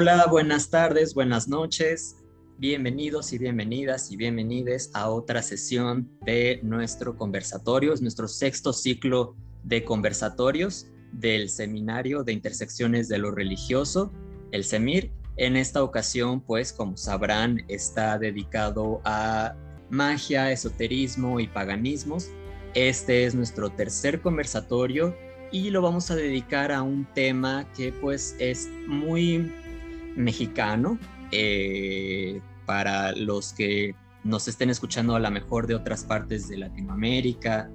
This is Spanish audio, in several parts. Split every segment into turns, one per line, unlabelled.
Hola, buenas tardes, buenas noches. Bienvenidos y bienvenidas y bienvenides a otra sesión de nuestro conversatorio, es nuestro sexto ciclo de conversatorios del Seminario de Intersecciones de lo Religioso, el SEMIR. En esta ocasión, pues como sabrán, está dedicado a magia, esoterismo y paganismos. Este es nuestro tercer conversatorio y lo vamos a dedicar a un tema que pues es muy mexicano eh, para los que nos estén escuchando a lo mejor de otras partes de Latinoamérica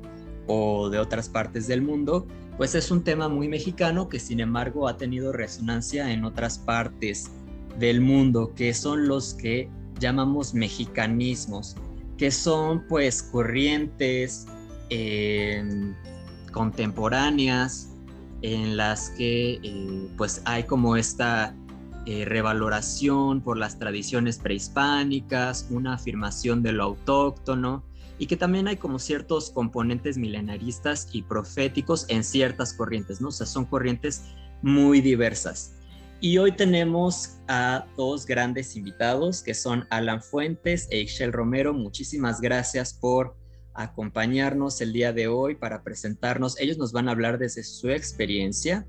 o de otras partes del mundo, pues es un tema muy mexicano que sin embargo ha tenido resonancia en otras partes del mundo, que son los que llamamos mexicanismos, que son pues corrientes eh, contemporáneas en las que eh, pues hay como esta eh, revaloración por las tradiciones prehispánicas, una afirmación de lo autóctono y que también hay como ciertos componentes milenaristas y proféticos en ciertas corrientes, ¿no? O sea, son corrientes muy diversas. Y hoy tenemos a dos grandes invitados que son Alan Fuentes e Ixchel Romero. Muchísimas gracias por acompañarnos el día de hoy para presentarnos. Ellos nos van a hablar desde su experiencia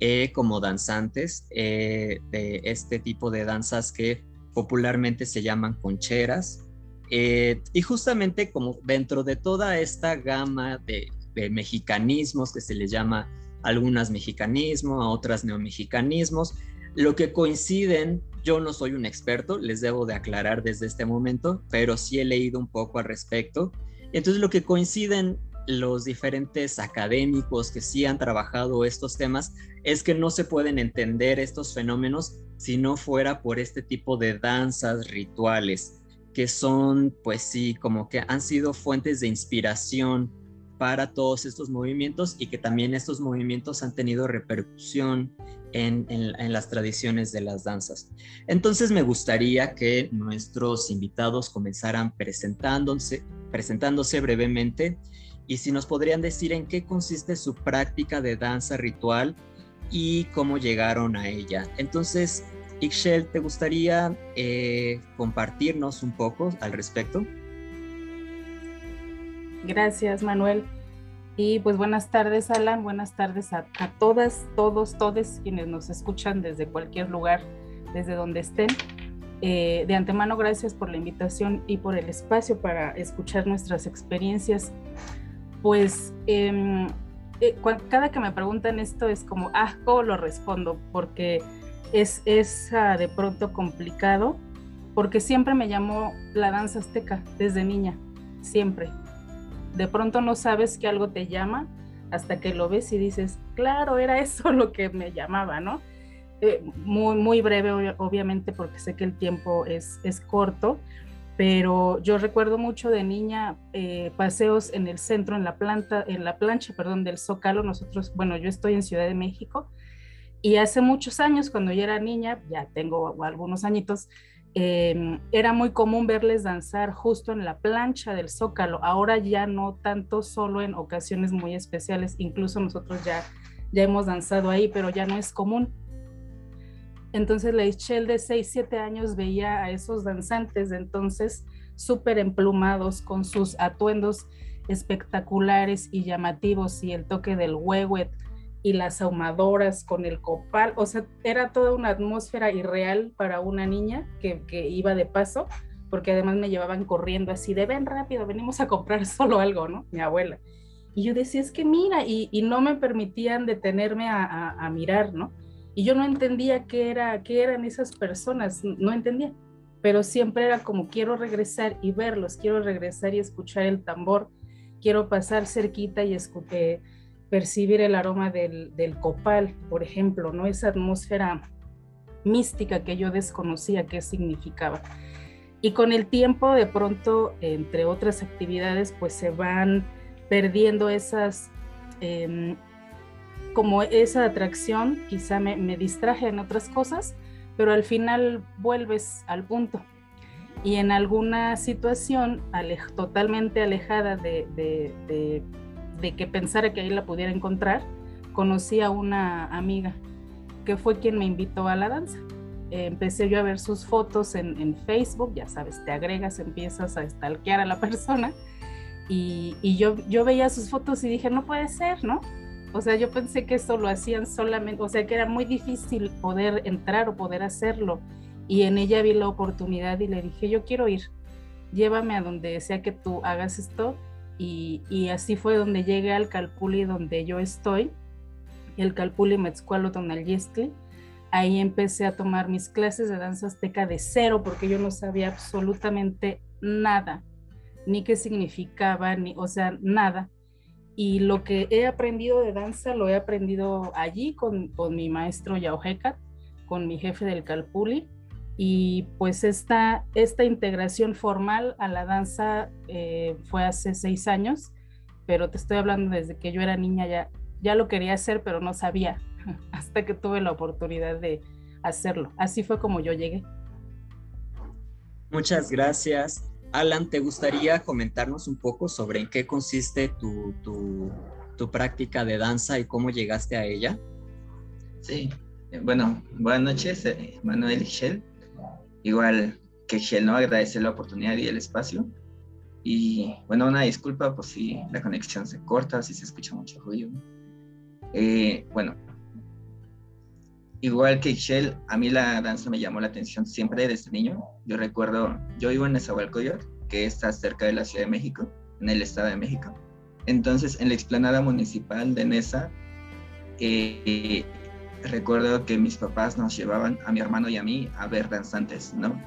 eh, como danzantes eh, de este tipo de danzas que popularmente se llaman concheras. Eh, y justamente como dentro de toda esta gama de, mexicanismos que se les llama algunas mexicanismo, a otras neomexicanismos, lo que coinciden, yo no soy un experto, les debo de aclarar desde este momento, pero sí he leído un poco al respecto. Entonces lo que coinciden los diferentes académicos que sí han trabajado estos temas es que no se pueden entender estos fenómenos si no fuera por este tipo de danzas rituales que son pues sí como que han sido fuentes de inspiración para todos estos movimientos y que también estos movimientos han tenido repercusión en, las tradiciones de las danzas. Entonces me gustaría que nuestros invitados comenzaran presentándose, presentándose brevemente y si nos podrían decir en qué consiste su práctica de danza ritual y cómo llegaron a ella. Entonces, Ixchel, ¿te gustaría eh, compartirnos un poco al respecto?
Gracias, Manuel. Y pues buenas tardes, Alan. Buenas tardes a, todas, todos, todos quienes nos escuchan desde cualquier lugar, desde donde estén. Eh, de antemano, gracias por la invitación y por el espacio para escuchar nuestras experiencias pues em, eh, cada que me preguntan esto es como, ah, ¿cómo lo respondo? Porque es, es de pronto complicado, porque siempre me llamó la danza azteca desde niña, siempre. De pronto no sabes que algo te llama hasta que lo ves y dices, claro, era eso lo que me llamaba, ¿no? Eh, muy, muy breve, obviamente, porque sé que el tiempo es, es corto, pero yo recuerdo mucho de niña eh, paseos en el centro, en la planta, en la plancha, perdón, del Zócalo. Nosotros, bueno, yo estoy en Ciudad de México y hace muchos años, cuando yo era niña, ya tengo algunos añitos, em, era muy común verles danzar justo en la plancha del Zócalo. Ahora ya no tanto, solo en ocasiones muy especiales. Incluso nosotros ya, ya hemos danzado ahí, pero ya no es común. Entonces la Ischel de 6, 7 años veía a esos danzantes de entonces súper emplumados con sus atuendos espectaculares y llamativos y el toque del huehuet y las ahumadoras con el copal, o sea, era toda una atmósfera irreal para una niña que, iba de paso, porque además me llevaban corriendo así de ven rápido, venimos a comprar solo algo, ¿no? Mi abuela. Y yo decía, es que mira, y, no me permitían detenerme a mirar, ¿no? Y yo no entendía qué, era, qué eran esas personas, no entendía, pero siempre era como quiero regresar y verlos, quiero regresar y escuchar el tambor, quiero pasar cerquita y escuché, percibir el aroma del, copal, por ejemplo, ¿no? Esa atmósfera mística que yo desconocía qué significaba. Y con el tiempo, de pronto, entre otras actividades, pues se van perdiendo esas em, como esa atracción quizá me, distraje en otras cosas, pero al final vuelves al punto. Y en alguna situación totalmente alejada de, que pensara que ahí la pudiera encontrar, conocí a una amiga que fue quien me invitó a la danza. empecé yo a ver sus fotos en, en, Facebook, ya sabes, te agregas, empiezas a stalkear a la persona y, y, yo, yo veía sus fotos y dije, no puede ser, ¿no? O sea, yo pensé que eso lo hacían solamente, o sea, que era muy difícil poder entrar o poder hacerlo. Y en ella vi la oportunidad y le dije, yo quiero ir, llévame a donde sea que tú hagas esto. Y, así fue donde llegué al Calpuli donde yo estoy, el Calpuli Metzcualo Tonalistli. Ahí empecé a tomar mis clases de danza azteca de cero porque yo no sabía absolutamente nada, ni qué significaba, ni, o sea, nada y lo que he aprendido de danza lo he aprendido allí con, con mi maestro Hekat, con mi jefe del Calpuli. Y pues esta, esta integración formal a la danza eh, fue hace seis años, pero te estoy hablando desde que yo era niña, ya, ya lo quería hacer, pero no sabía, hasta que tuve la oportunidad de hacerlo. Así fue como yo llegué.
Muchas gracias. Alan, ¿te gustaría comentarnos un poco sobre en qué consiste tu, tu, práctica de danza y cómo llegaste a ella?
Sí, eh, bueno, buenas noches, eh, Manuel y Shell. Igual que Shell, ¿no? Agradecer la oportunidad y el espacio. Y bueno, una disculpa por si la conexión se corta, si se escucha mucho ruido. Eh, bueno, igual que Shell, a mí la danza me llamó la atención siempre desde niño. Yo recuerdo, yo vivo en Nezahualcóyotl, que está cerca de la Ciudad de México, en el Estado de México. Entonces, en la explanada municipal de Nesa, eh, recuerdo que mis papás nos llevaban a mi hermano y a mí a ver danzantes, ¿no?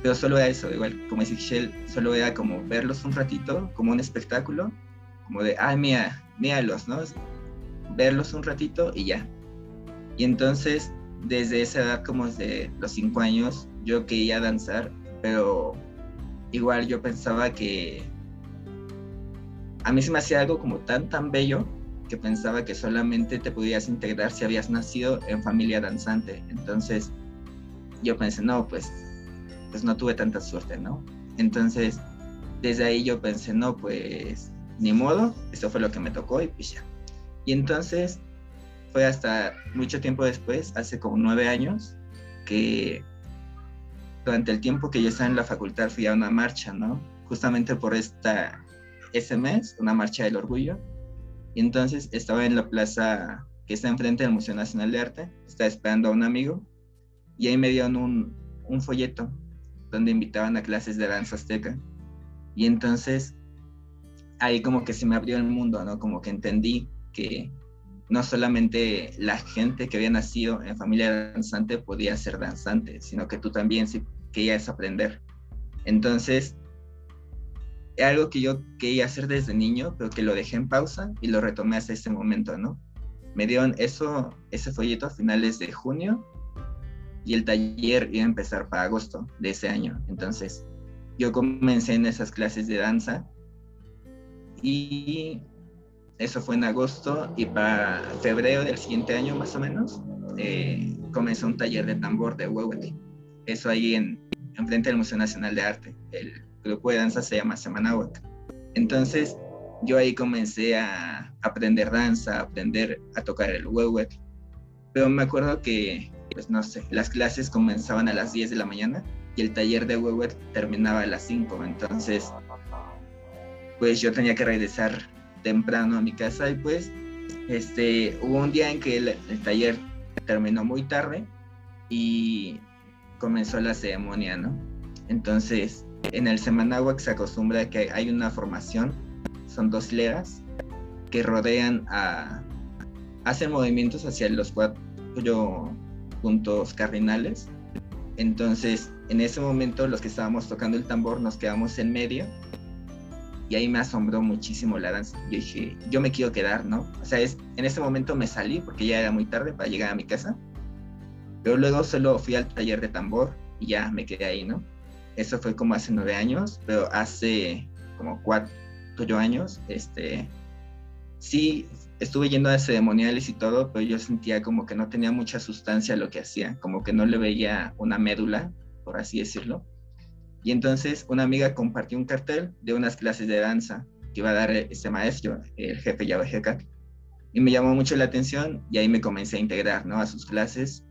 Pero solo era eso, igual como dice Shell, solo era como verlos un ratito, como un espectáculo, como de, ay, mira, míralos, ¿no? Verlos un ratito y ya. Y entonces desde esa edad, como desde los cinco años, yo quería danzar, pero igual yo pensaba que a mí se me hacía algo como tan, tan bello que pensaba que solamente te podías integrar si habías nacido en familia danzante. Entonces yo pensé, no, pues, pues no tuve tanta suerte, ¿no? Entonces desde ahí yo pensé, no, pues ni modo, eso fue lo que me tocó y pues ya. Y entonces fue hasta mucho tiempo después, hace como nueve años, que durante el tiempo que yo estaba en la facultad fui a una marcha, ¿no? Justamente por esta, ese mes, una marcha del orgullo. Y entonces estaba en la plaza que está enfrente del Museo Nacional de Arte, estaba esperando a un amigo y ahí me dieron un, un folleto donde invitaban a clases de danza azteca. Y entonces ahí como que se me abrió el mundo, ¿no? Como que entendí que no solamente la gente que había nacido en familia danzante podía ser danzante, sino que tú también si querías aprender. Entonces, algo que yo quería hacer desde niño, pero que lo dejé en pausa y lo retomé hasta este momento, ¿no? Me dieron eso, ese folleto a finales de junio y el taller iba a empezar para agosto de ese año. Entonces, yo comencé en esas clases de danza y eso fue en agosto y para febrero del siguiente año más o menos eh, comenzó un taller de tambor de Huehuetl. Eso ahí en, frente del Museo Nacional de Arte. El grupo de danza se llama Semanahuac. Entonces yo ahí comencé a aprender danza, a aprender a tocar el huehuetl. Pero me acuerdo que, pues no sé, las clases comenzaban a las 10 de la mañana y el taller de huehuetl terminaba a las 5. Entonces, pues yo tenía que regresar temprano a mi casa y pues este, hubo un día en que el, taller terminó muy tarde y comenzó la ceremonia, ¿no? Entonces, en el Semanahuac se acostumbra que hay una formación, son dos hileras que rodean a, hacen movimientos hacia los cuatro puntos cardinales. Entonces, en ese momento los que estábamos tocando el tambor nos quedamos en medio y ahí me asombró muchísimo la danza. Yo dije, yo me quiero quedar, ¿no? O sea, es, en ese momento me salí porque ya era muy tarde para llegar a mi casa, pero luego solo fui al taller de tambor y ya me quedé ahí, ¿no? Eso fue como hace nueve años, pero hace como cuatro años, este, sí, estuve yendo a ceremoniales y todo, pero yo sentía como que no tenía mucha sustancia lo que hacía, como que no le veía una médula, por así decirlo. Y entonces una amiga compartió un cartel de unas clases de danza que iba a dar este maestro, el jefe Hekat. Y me llamó mucho la atención y ahí me comencé a integrar ¿no? a sus clases.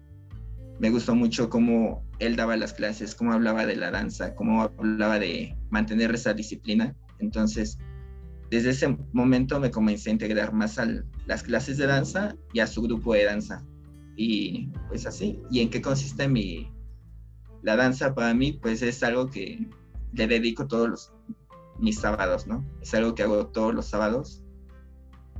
me gustó mucho cómo él daba las clases, cómo hablaba de la danza, cómo hablaba de mantener esa disciplina. Entonces, desde ese momento me comencé a integrar más a las clases de danza y a su grupo de danza. Y pues así. ¿Y en qué consiste mi... La danza para mí, pues es algo que le dedico todos los, mis sábados, ¿no? Es algo que hago todos los sábados.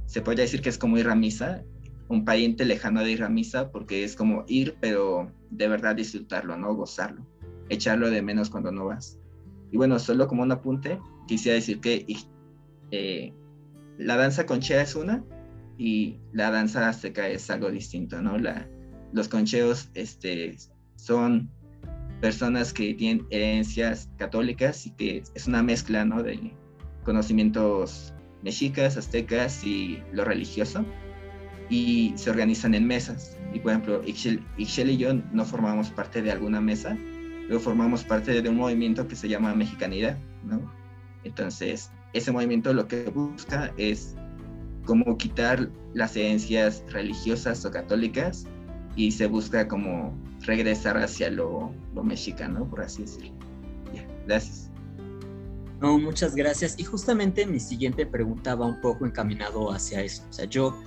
Se podría decir que es como ir a misa, un pariente lejano de ir a misa, porque es como ir, pero de verdad disfrutarlo, ¿no? Gozarlo, echarlo de menos cuando no vas. Y bueno, solo como un apunte, quisiera decir que eh, la danza conchera es una y la danza azteca es algo distinto, ¿no? La, los concheos este, son personas que tienen herencias católicas y que es una mezcla ¿no? de conocimientos mexicas, aztecas y lo religioso y se organizan en mesas. Y por ejemplo, Ixchel, y yo no formamos parte de alguna mesa, pero formamos parte de un movimiento que se llama Mexicanidad, ¿no? Entonces, ese movimiento lo que busca es como quitar las herencias religiosas o católicas y se busca como regresar hacia lo, mexicano, por así decirlo. gracias.
No, muchas gracias. Y justamente mi siguiente pregunta va un poco encaminado hacia eso. O sea, yo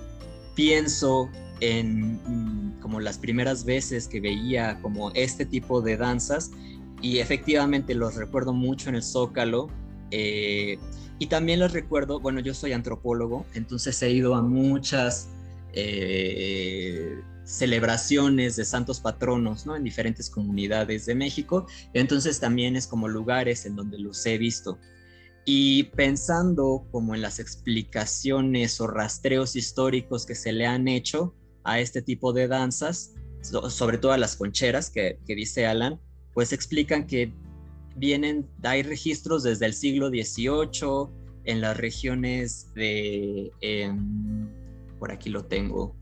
pienso en mm, como las primeras veces que veía como este tipo de danzas y efectivamente los recuerdo mucho en el Zócalo. Eh, y también los recuerdo, bueno, yo soy antropólogo, entonces he ido a muchas eh, celebraciones de santos patronos, ¿no? En diferentes comunidades de México. Entonces también es como lugares en donde los he visto. Y pensando como en las explicaciones o rastreos históricos que se le han hecho a este tipo de danzas, sobre todo a las concheras que, dice Alan, pues explican que vienen, hay registros desde el siglo XVIII en las regiones de, em, por aquí lo tengo,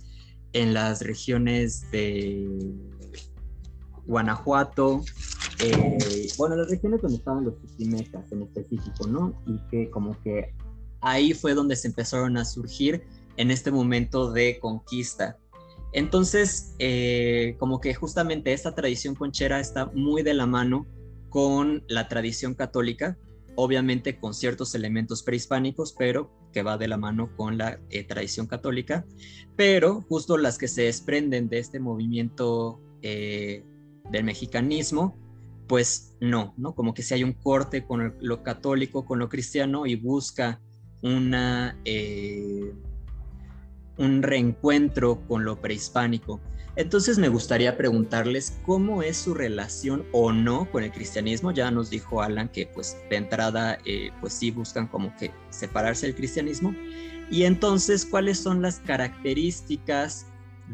en las regiones de Guanajuato, eh, bueno, las regiones donde estaban los chichimecas en específico, ¿no? Y que como que ahí fue donde se empezaron a surgir en este momento de conquista. Entonces, eh, como que justamente esta tradición conchera está muy de la mano con la tradición católica, obviamente con ciertos elementos prehispánicos, pero que va de la mano con la eh, tradición católica, pero justo las que se desprenden de este movimiento eh, del mexicanismo, pues no, ¿no? Como que si hay un corte con lo católico, con lo cristiano y busca una, eh, un reencuentro con lo prehispánico. Entonces me gustaría preguntarles cómo es su relación o no con el cristianismo. Ya nos dijo Alan que pues de entrada eh, pues sí buscan como que separarse del cristianismo. Y entonces, ¿cuáles son las características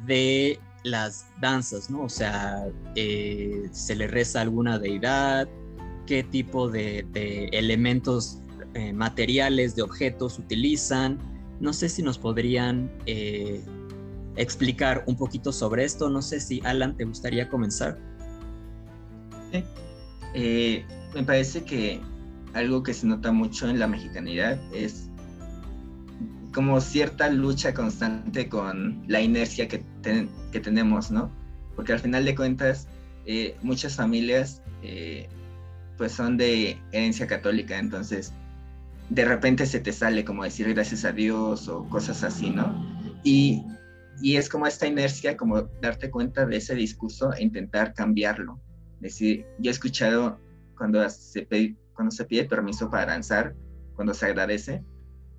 de las danzas, ¿no? O sea, eh, ¿se le reza alguna deidad? ¿Qué tipo de, elementos eh, materiales, de objetos utilizan? No sé si nos podrían explicar un poquito sobre esto. No sé si Alan te gustaría comenzar.
Eh, me parece que algo que se nota mucho en la mexicanidad es como cierta lucha constante con la inercia que, que tenemos, ¿no? Porque al final de cuentas, eh, muchas familias eh, pues son de herencia católica, entonces de repente se te sale como decir gracias a Dios o cosas así, ¿no? Y y es como esta inercia, como darte cuenta de ese discurso e intentar cambiarlo. Es decir, yo he escuchado cuando se, pide, cuando se pide permiso para danzar, cuando se agradece,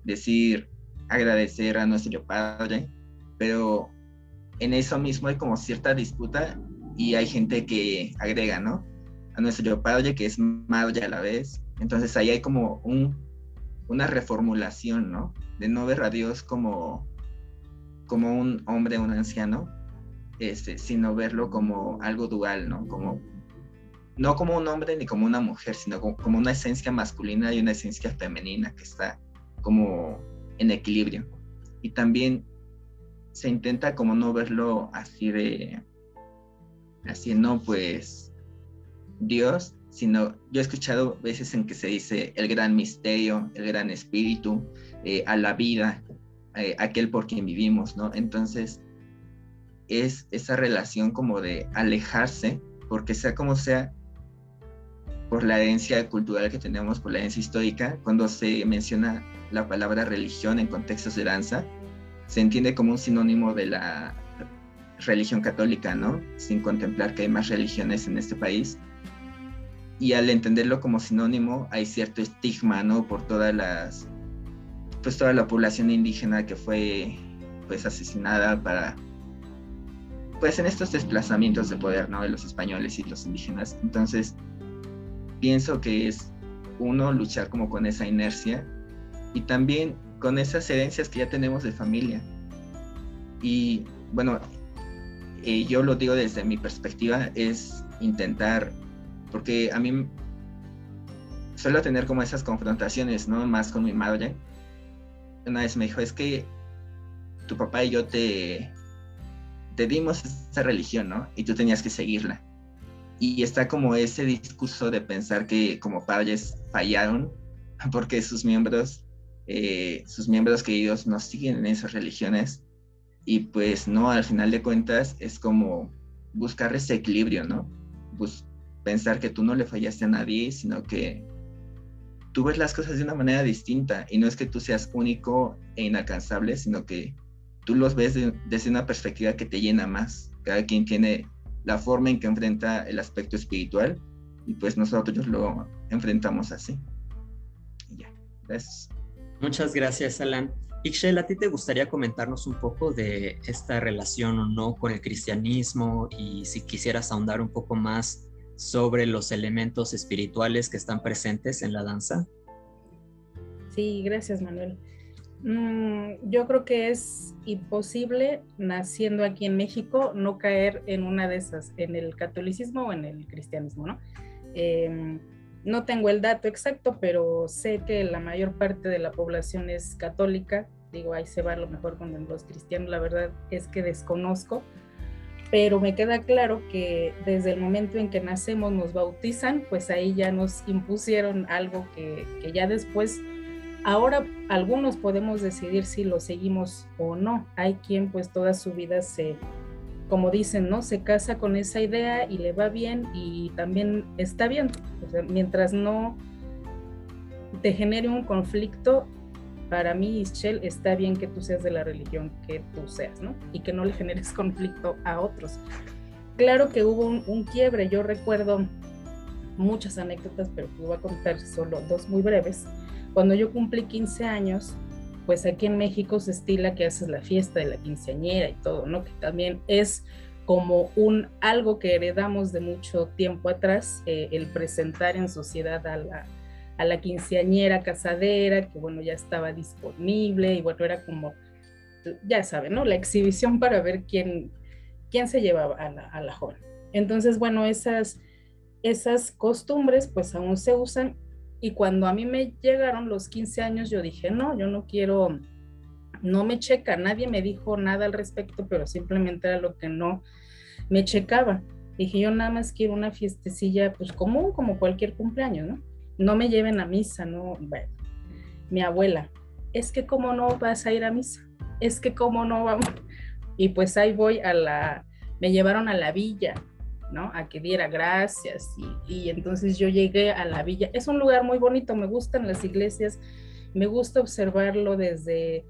decir agradecer a nuestro Padre, pero en eso mismo hay como cierta disputa y hay gente que agrega, ¿no? A nuestro Padre que es madre a la vez. Entonces ahí hay como un, una reformulación, ¿no? De no ver a Dios como como un hombre, un anciano, este, sino verlo como algo dual, ¿no? Como, no como un hombre ni como una mujer, sino como, una esencia masculina y una esencia femenina que está como en equilibrio. Y también se intenta como no verlo así de, así no, pues Dios, sino yo he escuchado veces en que se dice el gran misterio, el gran espíritu, eh, a la vida, eh, aquel por quien vivimos, ¿no? Entonces, es esa relación como de alejarse, porque sea como sea, por la herencia cultural que tenemos, por la herencia histórica, cuando se menciona la palabra religión en contextos de danza, se entiende como un sinónimo de la religión católica, ¿no? Sin contemplar que hay más religiones en este país. Y al entenderlo como sinónimo, hay cierto estigma, ¿no? Por todas las, pues toda la población indígena que fue, pues, asesinada para, pues, en estos desplazamientos de poder, ¿no? De los españoles y los indígenas. Entonces, pienso que es uno luchar como con esa inercia y también con esas herencias que ya tenemos de familia. Y bueno, eh, yo lo digo desde mi perspectiva, es intentar, porque a mí suelo tener como esas confrontaciones, ¿no? Más con mi madre. Una vez me dijo, es que tu papá y yo te, dimos esa religión, ¿no? Y tú tenías que seguirla y está como ese discurso de pensar que como padres fallaron porque sus miembros, eh, sus miembros queridos no siguen en esas religiones y pues no, al final de cuentas es como buscar ese equilibrio, ¿no? Pensar que tú no le fallaste a nadie, sino que tú ves las cosas de una manera distinta y no es que tú seas único e inalcanzable, sino que tú los ves desde una perspectiva que te llena más. Cada quien tiene la forma en que enfrenta el aspecto espiritual y pues nosotros lo enfrentamos así. ya, gracias.
Muchas gracias, Alan. Ixchel, ¿a ti te gustaría comentarnos un poco de esta relación o no con el cristianismo y si quisieras ahondar un poco más sobre los elementos espirituales que están presentes en la danza?
Sí, gracias, Manuel. Mm, yo creo que es imposible, naciendo aquí en México, no caer en una de esas, en el catolicismo o en el cristianismo, ¿no? Em, no tengo el dato exacto, pero sé que la mayor parte de la población es católica. Digo, ahí se va a lo mejor con los cristianos, la verdad es que desconozco, pero me queda claro que desde el momento en que nacemos nos bautizan, pues ahí ya nos impusieron algo que, que ya después Ahora algunos podemos decidir si lo seguimos o no. Hay quien pues toda su vida se, como dicen, ¿no? Se casa con esa idea y le va bien y también está bien. mientras no te genere un conflicto, para mí, Ischel, está bien que tú seas de la religión que tú seas, ¿no? Y que no le generes conflicto a otros. Claro que hubo un, un quiebre, yo recuerdo muchas anécdotas, pero te voy a contar solo dos muy breves. Cuando yo cumplí 15 años, pues aquí en México se estila que haces la fiesta de la quinceañera y todo, ¿no? Que también es como un algo que heredamos de mucho tiempo atrás, eh, el presentar en sociedad a la, a la quinceañera casadera, que bueno, ya estaba disponible y bueno, era como, ya saben, ¿no? La exhibición para ver quién, quién se llevaba a la, a la joven. Entonces, bueno, esas, esas costumbres pues aún se usan y cuando a mí me llegaron los 15 años, yo dije, no, yo no quiero, no me checa, nadie me dijo nada al respecto, pero simplemente era lo que no me checaba. Dije, yo nada más quiero una fiestecilla, pues común, como cualquier cumpleaños, ¿no? No me lleven a misa, ¿no? Bueno, mi abuela, es que cómo no vas a ir a misa, es que cómo no vamos. Y pues ahí voy a la, me llevaron a la villa, ¿no? A que diera gracias y, entonces yo llegué a la villa. Es un lugar muy bonito, me gustan las iglesias, me gusta observarlo desde,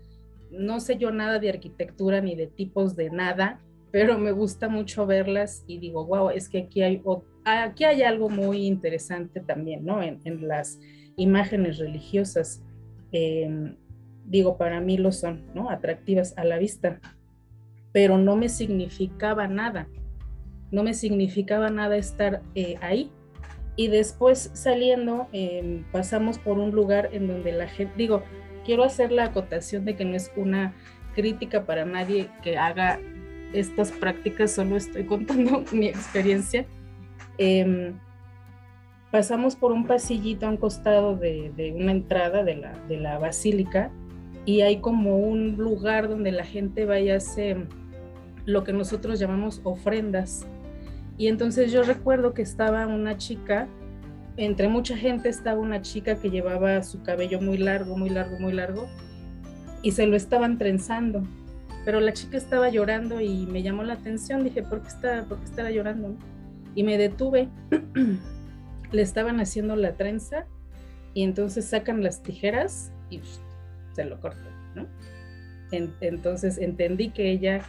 no sé yo nada de arquitectura ni de tipos de nada, pero me gusta mucho verlas y digo, wow, es que aquí hay, aquí hay algo muy interesante también, ¿no? En, las imágenes religiosas. Em, digo, para mí lo son, ¿no? Atractivas a la vista, pero no me significaba nada no me significaba nada estar eh, ahí. Y después saliendo, em, pasamos por un lugar en donde la gente, digo, quiero hacer la acotación de que no es una crítica para nadie que haga estas prácticas, solo estoy contando mi experiencia. Em, pasamos por un pasillito a un costado de, una entrada de la, de la, basílica y hay como un lugar donde la gente vaya a hacer lo que nosotros llamamos ofrendas y entonces yo recuerdo que estaba una chica, entre mucha gente estaba una chica que llevaba su cabello muy largo, muy largo, muy largo, y se lo estaban trenzando. Pero la chica estaba llorando y me llamó la atención, dije, ¿por qué, está, por qué estará llorando? Y me detuve, le estaban haciendo la trenza y entonces sacan las tijeras y se lo cortó, ¿no? entonces entendí que ella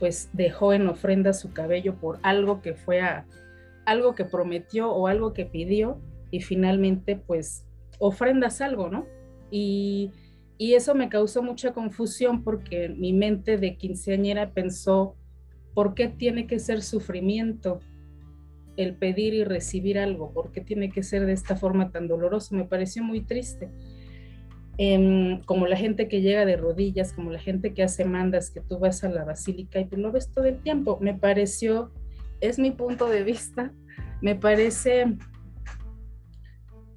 pues dejó en ofrenda su cabello por algo que fue a, algo que prometió o algo que pidió y finalmente pues ofrendas algo, ¿no? Y, y eso me causó mucha confusión porque mi mente de quinceañera pensó, ¿por qué tiene que ser sufrimiento el pedir y recibir algo? ¿Por qué tiene que ser de esta forma tan dolorosa? Me pareció muy triste. Em, como la gente que llega de rodillas, como la gente que hace mandas, que tú vas a la basílica y tú lo ves todo el tiempo. Me pareció, es mi punto de vista, me parece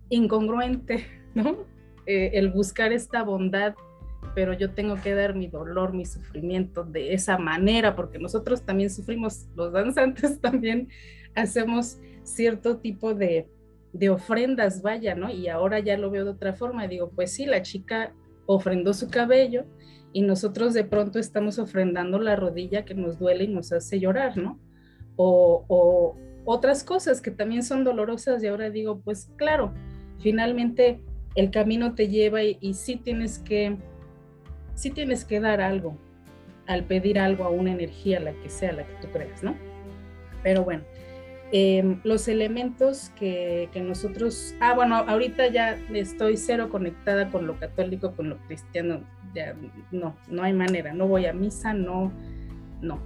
incongruente, ¿no? Eh, el buscar esta bondad, pero yo tengo que dar mi dolor, mi sufrimiento de esa manera, porque nosotros también sufrimos, los danzantes también hacemos cierto tipo de, de ofrendas, vaya, ¿no? Y ahora ya lo veo de otra forma. Digo, pues sí, la chica ofrendó su cabello y nosotros de pronto estamos ofrendando la rodilla que nos duele y nos hace llorar, ¿no? O, otras cosas que también son dolorosas y ahora digo, pues claro, finalmente el camino te lleva y, y sí tienes que, sí tienes que dar algo al pedir algo a una energía, la que sea, la que tú creas, ¿no? Pero bueno, Em, los elementos que, nosotros, ah, bueno, ahorita ya estoy cero conectada con lo católico, con lo cristiano, ya no, no hay manera, no voy a misa, no, no.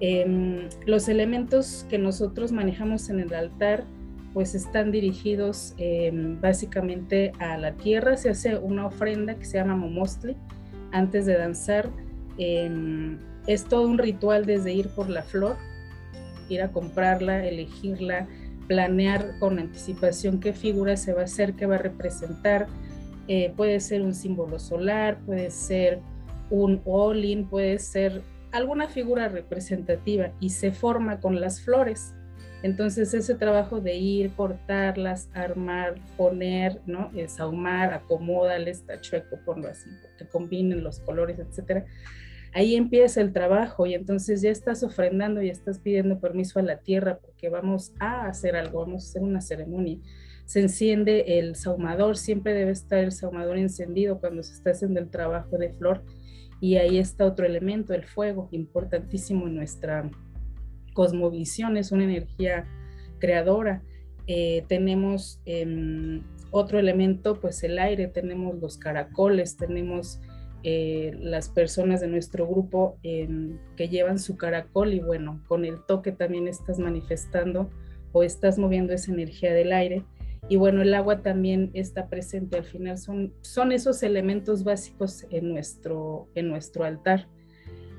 Em, los elementos que nosotros manejamos en el altar, pues están dirigidos em, básicamente a la tierra, se hace una ofrenda que se llama momostli antes de danzar. es todo un ritual desde ir por la flor, ir a comprarla, elegirla, planear con anticipación qué figura se va a hacer, qué va a representar. Eh, puede ser un símbolo solar, puede ser un all puede ser alguna figura representativa y se forma con las flores. Entonces ese trabajo de ir, cortarlas, armar, poner, ¿no? Sahumar, acomódales, está chueco, ponlo así, que combinen los colores, etcétera ahí empieza el trabajo y entonces ya estás ofrendando y estás pidiendo permiso a la tierra porque vamos a hacer algo, vamos a hacer una ceremonia. Se enciende el saumador, siempre debe estar el saumador encendido cuando se está haciendo el trabajo de flor y ahí está otro elemento, el fuego, importantísimo en nuestra cosmovisión, es una energía creadora. Eh, tenemos em, otro elemento, pues el aire, tenemos los caracoles, tenemos eh, las personas de nuestro grupo que llevan su caracol y bueno, con el toque también estás manifestando o estás moviendo esa energía del aire. Y bueno, el agua también está presente al final, son, son esos elementos básicos en nuestro, en nuestro altar.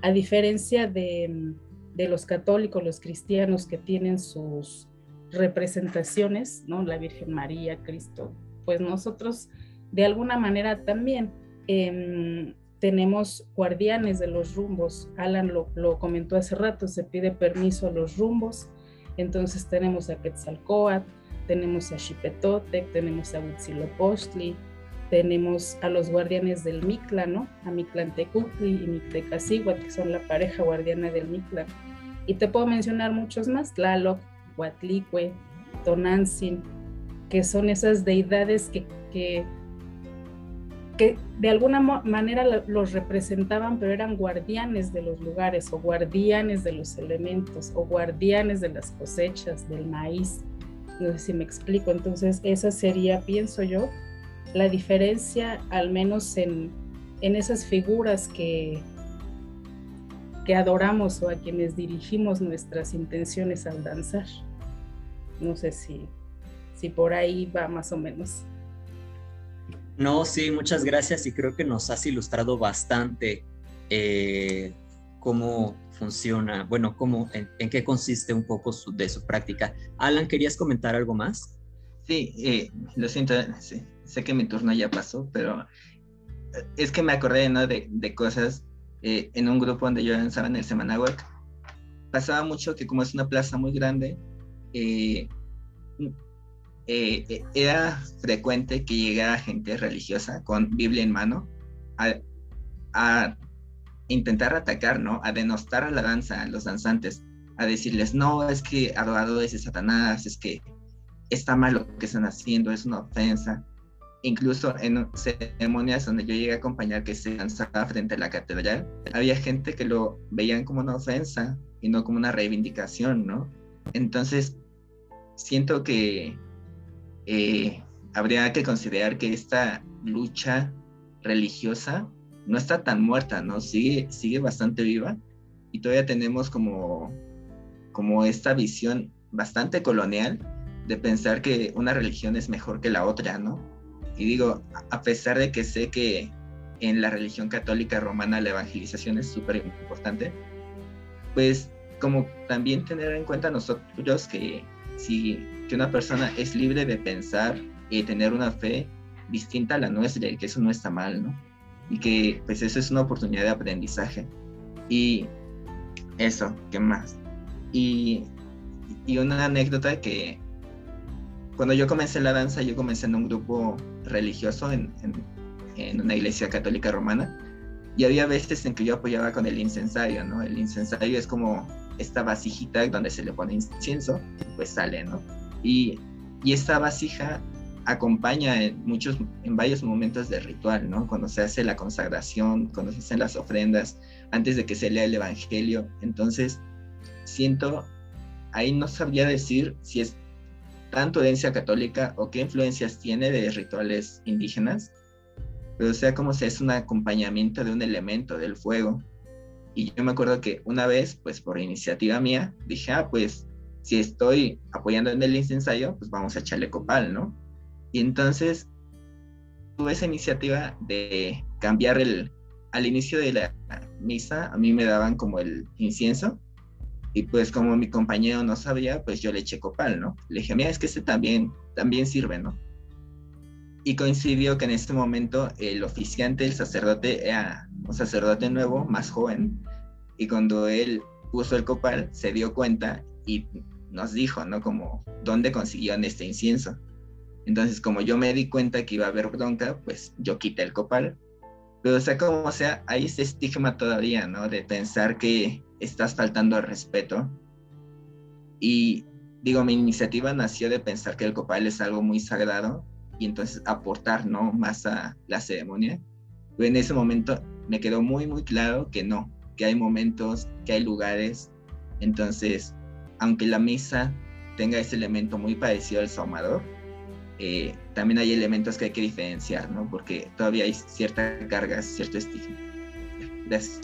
A diferencia de, de los católicos, los cristianos que tienen sus representaciones, ¿no? La Virgen María, Cristo, pues nosotros de alguna manera también Em, tenemos guardianes de los rumbos. Alan lo, comentó hace rato, se pide permiso a los rumbos. Entonces tenemos a Quetzalcoatl, tenemos a Xipetotec, tenemos a Huitzilopochtli, tenemos a los guardianes del Mictla, ¿no? A Mictlantecutli y Mictecacíhuatl, que son la pareja guardiana del Mictla. Y te puedo mencionar muchos más, Tlaloc, Huatlicue, Tonantzin, que son esas deidades que, que que de alguna manera los representaban, pero eran guardianes de los lugares o guardianes de los elementos o guardianes de las cosechas, del maíz. No sé si me explico. Entonces, esa sería, pienso yo, la diferencia, al menos en, en esas figuras que, que adoramos o a quienes dirigimos nuestras intenciones al danzar. No sé si, si por ahí va más o menos.
No, sí, muchas gracias y creo que nos has ilustrado bastante eh, cómo funciona, bueno, cómo, en, qué consiste un poco de su práctica. Alan, ¿querías comentar algo más?
Sí, eh, lo siento, sé que mi turno ya pasó, pero eh, es que me acordé de, cosas en un grupo donde yo danzaba en el Semanahuac. Pasaba mucho que como es una plaza muy grande, eh, eh, era frecuente que llegara gente religiosa con Biblia en mano a, intentar atacar, ¿no? A denostar a la danza, a los danzantes, a decirles, no, es que adoradores de Satanás, es que está mal lo que están haciendo, es una ofensa. Incluso en ceremonias donde yo llegué a acompañar que se danzaba frente a la catedral, había gente que lo veían como una ofensa y no como una reivindicación, ¿no? Entonces, siento que eh, habría que considerar que esta lucha religiosa no está tan muerta, ¿no? Sigue, sigue bastante viva y todavía tenemos como, como esta visión bastante colonial de pensar que una religión es mejor que la otra, ¿no? Y digo, a pesar de que sé que en la religión católica romana la evangelización es súper importante, pues como también tener en cuenta nosotros que si que una persona es libre de pensar y tener una fe distinta a la nuestra y que eso no está mal, ¿no? Y que pues eso es una oportunidad de aprendizaje. Y eso, ¿qué más? Y, y una anécdota que cuando yo comencé la danza, yo comencé en un grupo religioso en, en, una iglesia católica romana y había veces en que yo apoyaba con el incensario, ¿no? El incensario es como esta vasijita donde se le pone incienso, pues sale, ¿no? Y, y esta vasija acompaña en muchos, en varios momentos del ritual, ¿no? Cuando se hace la consagración, cuando se hacen las ofrendas, antes de que se lea el evangelio. Entonces, siento, ahí no sabría decir si es tanto herencia católica o qué influencias tiene de rituales indígenas, pero sea como si es un acompañamiento de un elemento del fuego. Y yo me acuerdo que una vez, pues por iniciativa mía, dije, ah, pues si estoy apoyando en el ensayo, pues vamos a echarle copal, ¿no? Y entonces tuve esa iniciativa de cambiar el, al inicio de la misa, a mí me daban como el incienso, y pues como mi compañero no sabía, pues yo le eché copal, ¿no? Le dije, mira, es que este también, también sirve, ¿no? y coincidió que en este momento el oficiante, el sacerdote, era un sacerdote nuevo, más joven, y cuando él puso el copal, se dio cuenta y nos dijo, ¿no? Como, ¿dónde consiguieron este incienso? Entonces, como yo me di cuenta que iba a haber bronca, pues yo quité el copal. Pero, o sea, como sea, hay ese estigma todavía, ¿no? De pensar que estás faltando al respeto. Y digo, mi iniciativa nació de pensar que el copal es algo muy sagrado y entonces aportar ¿no? más a la ceremonia. Pero en ese momento me quedó muy, muy claro que no, que hay momentos, que hay lugares. Entonces, aunque la misa tenga ese elemento muy parecido al saumador, eh, también hay elementos que hay que diferenciar, ¿no? Porque todavía hay cierta carga, cierto estigma. Gracias.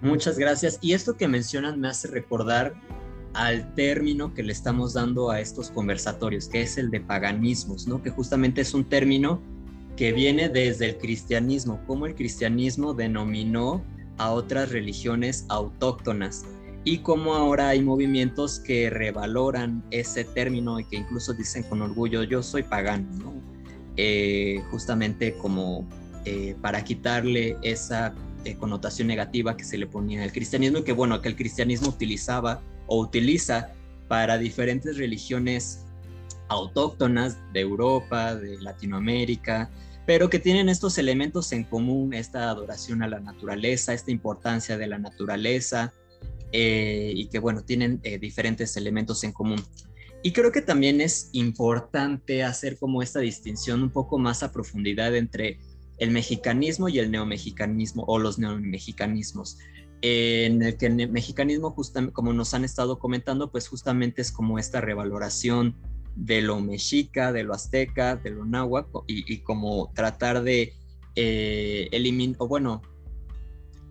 Muchas gracias. Y esto que mencionan me hace recordar al término que le estamos dando a estos conversatorios, que es el de paganismos, ¿no? Que justamente es un término que viene desde el cristianismo, como el cristianismo denominó a otras religiones autóctonas y como ahora hay movimientos que revaloran ese término y que incluso dicen con orgullo yo soy pagano, ¿no? Eh, justamente como eh, para quitarle esa eh, connotación negativa que se le ponía al cristianismo y que bueno, que el cristianismo utilizaba o utiliza para diferentes religiones autóctonas de Europa, de Latinoamérica, pero que tienen estos elementos en común, esta adoración a la naturaleza, esta importancia de la naturaleza, eh, y que bueno, tienen eh, diferentes elementos en común. Y creo que también es importante hacer como esta distinción un poco más a profundidad entre el mexicanismo y el neomexicanismo o los neomexicanismos en el que el mexicanismo, justamente, como nos han estado comentando, pues justamente es como esta revaloración de lo mexica, de lo azteca, de lo náhuatl, y, como tratar de eh, eliminar, o bueno,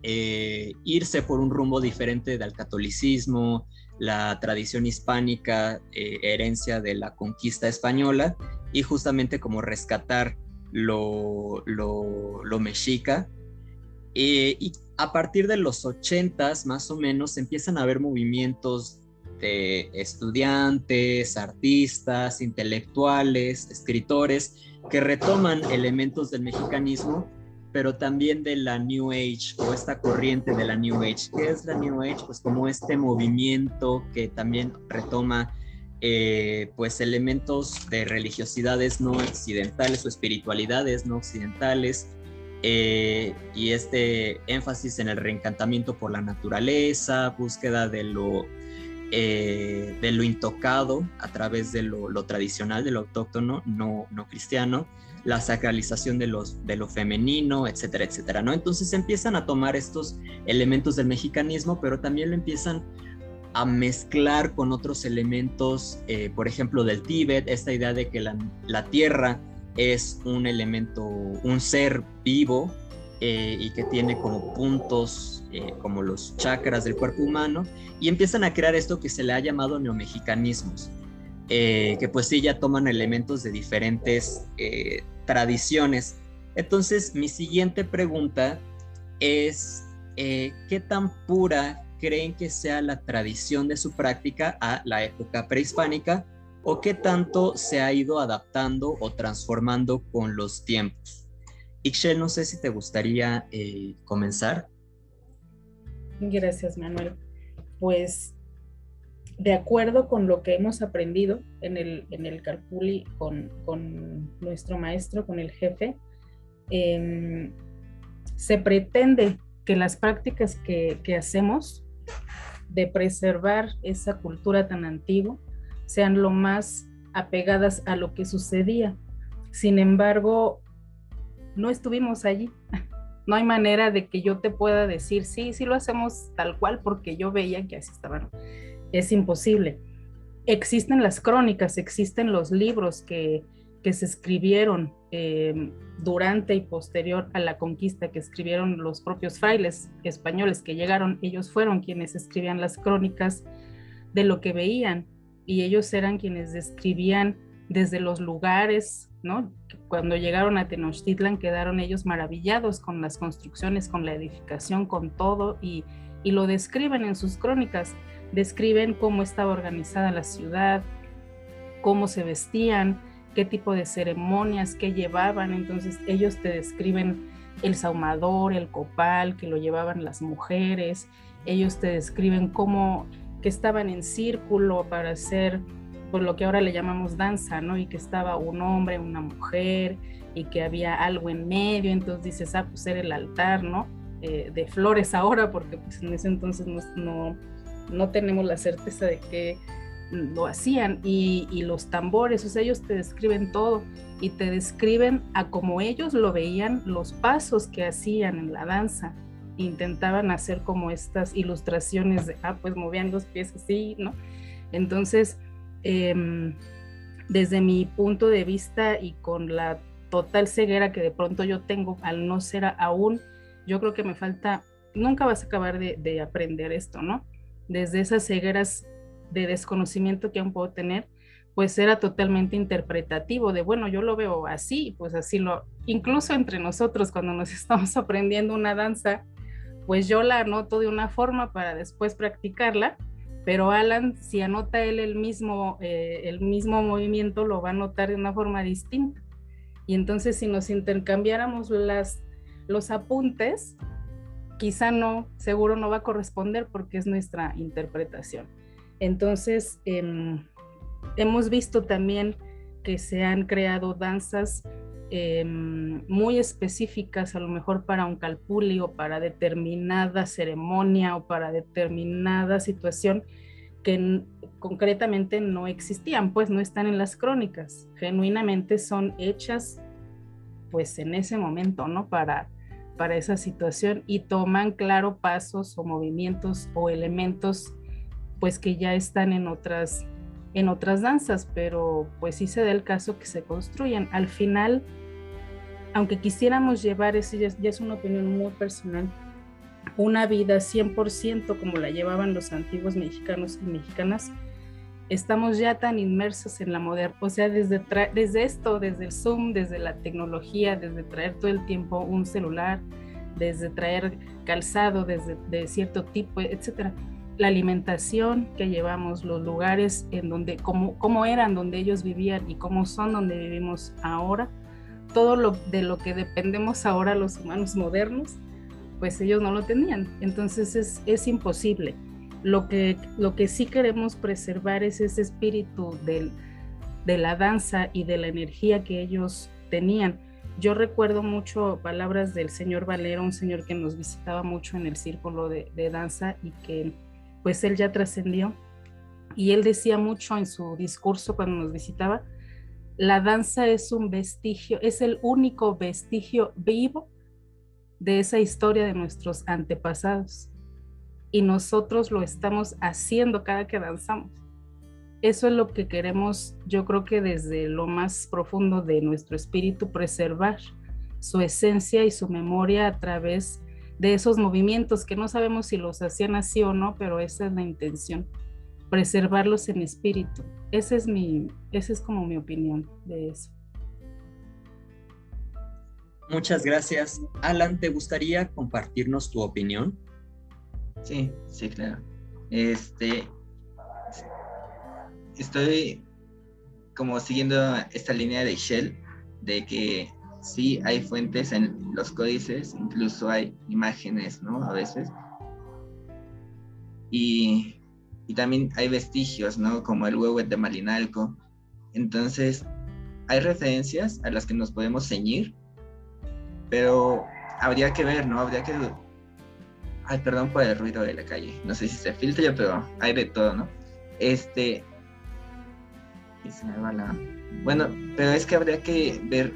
eh, irse por un rumbo diferente del catolicismo, la tradición hispánica, eh, herencia de la conquista española, y justamente como rescatar lo, mexica. y a partir de los 80 más o menos empiezan a haber movimientos de estudiantes, artistas, intelectuales, escritores que retoman elementos del mexicanismo, pero también de la New Age o esta corriente de la New Age. ¿Qué es la New Age? Pues como este movimiento que también retoma eh, pues elementos de religiosidades no occidentales o espiritualidades no occidentales, eh, y este énfasis en el reencantamiento por la naturaleza, búsqueda de lo, eh, de lo intocado a través de lo, tradicional, de lo autóctono, no, no cristiano, la sacralización de, los, de lo femenino, etcétera, etcétera, ¿no? Entonces empiezan a tomar estos elementos del mexicanismo, pero también lo empiezan a mezclar con otros elementos, eh, por ejemplo, del Tíbet, esta idea de que la, la tierra es un elemento, un ser vivo eh, y que tiene como puntos eh, como los chakras del cuerpo humano y empiezan a crear esto que se le ha llamado neomexicanismos, eh, que pues sí ya toman elementos de diferentes tradiciones. Entonces mi siguiente pregunta es, ¿qué tan pura creen que sea la tradición de su práctica a la época prehispánica? o qué tanto se ha ido adaptando o transformando con los tiempos. Ixchel, no sé si te gustaría eh, comenzar.
Gracias, Manuel. Pues de acuerdo con lo que hemos aprendido en el, en el Carpuli con, nuestro maestro, con el jefe, em, se pretende que las prácticas que, que hacemos de preservar esa cultura tan antigua sean lo más apegadas a lo que sucedía. Sin embargo, no estuvimos allí. No hay manera de que yo te pueda decir, sí, sí lo hacemos tal cual porque yo veía que así estaban. Es imposible. Existen las crónicas, existen los libros que, se escribieron eh, durante y posterior a la conquista, que escribieron los propios frailes españoles que llegaron. Ellos fueron quienes escribían las crónicas de lo que veían y ellos eran quienes describían desde los lugares, ¿no? Cuando llegaron a Tenochtitlan quedaron ellos maravillados con las construcciones, con la edificación, con todo y, y lo describen en sus crónicas, describen cómo estaba organizada la ciudad, cómo se vestían, qué tipo de ceremonias, qué llevaban, entonces ellos te describen el saumador, el copal que lo llevaban las mujeres, ellos te describen cómo que estaban en círculo para hacer por lo que ahora le llamamos danza, ¿no? Y que estaba un hombre, una mujer, y que había algo en medio, entonces dices, ah, pues era el altar, ¿no? Eh, de flores ahora, porque pues en ese entonces no, tenemos la certeza de que lo hacían, y, y, los tambores, o sea, ellos te describen todo, y te describen a como ellos lo veían, los pasos que hacían en la danza, intentaban hacer como estas ilustraciones de, ah, pues movían los pies así, ¿no? Entonces, em, desde mi punto de vista y con la total ceguera que de pronto yo tengo al no ser aún, yo creo que me falta, nunca vas a acabar de, de aprender esto, ¿no? Desde esas cegueras de desconocimiento que aún puedo tener, pues era totalmente interpretativo de, bueno, yo lo veo así, pues así lo, incluso entre nosotros cuando nos estamos aprendiendo una danza, pues yo la anoto de una forma para después practicarla, pero Alan, si anota él el mismo, eh, el mismo movimiento, lo va a anotar de una forma distinta. Y entonces si nos intercambiáramos las, los apuntes, quizá no, seguro no va a corresponder porque es nuestra interpretación. Entonces, em, hemos visto también que se han creado danzas Em, muy específicas, a lo mejor para un calpuli o para determinada ceremonia o para determinada situación que concretamente no existían, pues no están en las crónicas, genuinamente son hechas pues en ese momento, ¿no? Para, para esa situación y toman claro pasos o movimientos o elementos pues que ya están en otras en otras danzas, pero pues sí se da el caso que se construyen. Al final, aunque quisiéramos llevar, eso ya, es una opinión muy personal, una vida 100% como la llevaban los antiguos mexicanos y mexicanas, estamos ya tan inmersos en la moderna, o sea, desde, desde esto, desde el Zoom, desde la tecnología, desde traer todo el tiempo un celular, desde traer calzado desde de cierto tipo, etcétera. La alimentación que llevamos, los lugares en donde, cómo, cómo eran donde ellos vivían y cómo son donde vivimos ahora, todo lo de lo que dependemos ahora los humanos modernos, pues ellos no lo tenían. Entonces es, es imposible. Lo que, lo que sí queremos preservar es ese espíritu del, de la danza y de la energía que ellos tenían. yo recuerdo mucho palabras del señor Valero, un señor que nos visitaba mucho en el círculo de, de danza y que pues él ya trascendió. Y él decía mucho en su discurso cuando nos visitaba, la danza es un vestigio, es el único vestigio vivo de esa historia de nuestros antepasados. Y nosotros lo estamos haciendo cada que danzamos. Eso es lo que queremos, yo creo que desde lo más profundo de nuestro espíritu, preservar su esencia y su memoria a través de esos movimientos que no sabemos si los hacían así o no, pero esa es la intención, preservarlos en espíritu. Esa es mi, esa es como mi opinión de eso.
Muchas gracias. Alan, ¿te gustaría compartirnos tu opinión?
Sí, sí, claro. Este, estoy como siguiendo esta línea de Shell, de que sí hay fuentes en los códices, incluso hay imágenes, ¿no? A veces. Y, y también hay vestigios, ¿no? Como el huevo de Malinalco. Entonces, hay referencias a las que nos podemos ceñir, pero habría que ver, ¿no? Habría que... Ay, perdón por el ruido de la calle. No sé si se filtra, pero hay de todo, ¿no? Este, bueno, pero es que habría que ver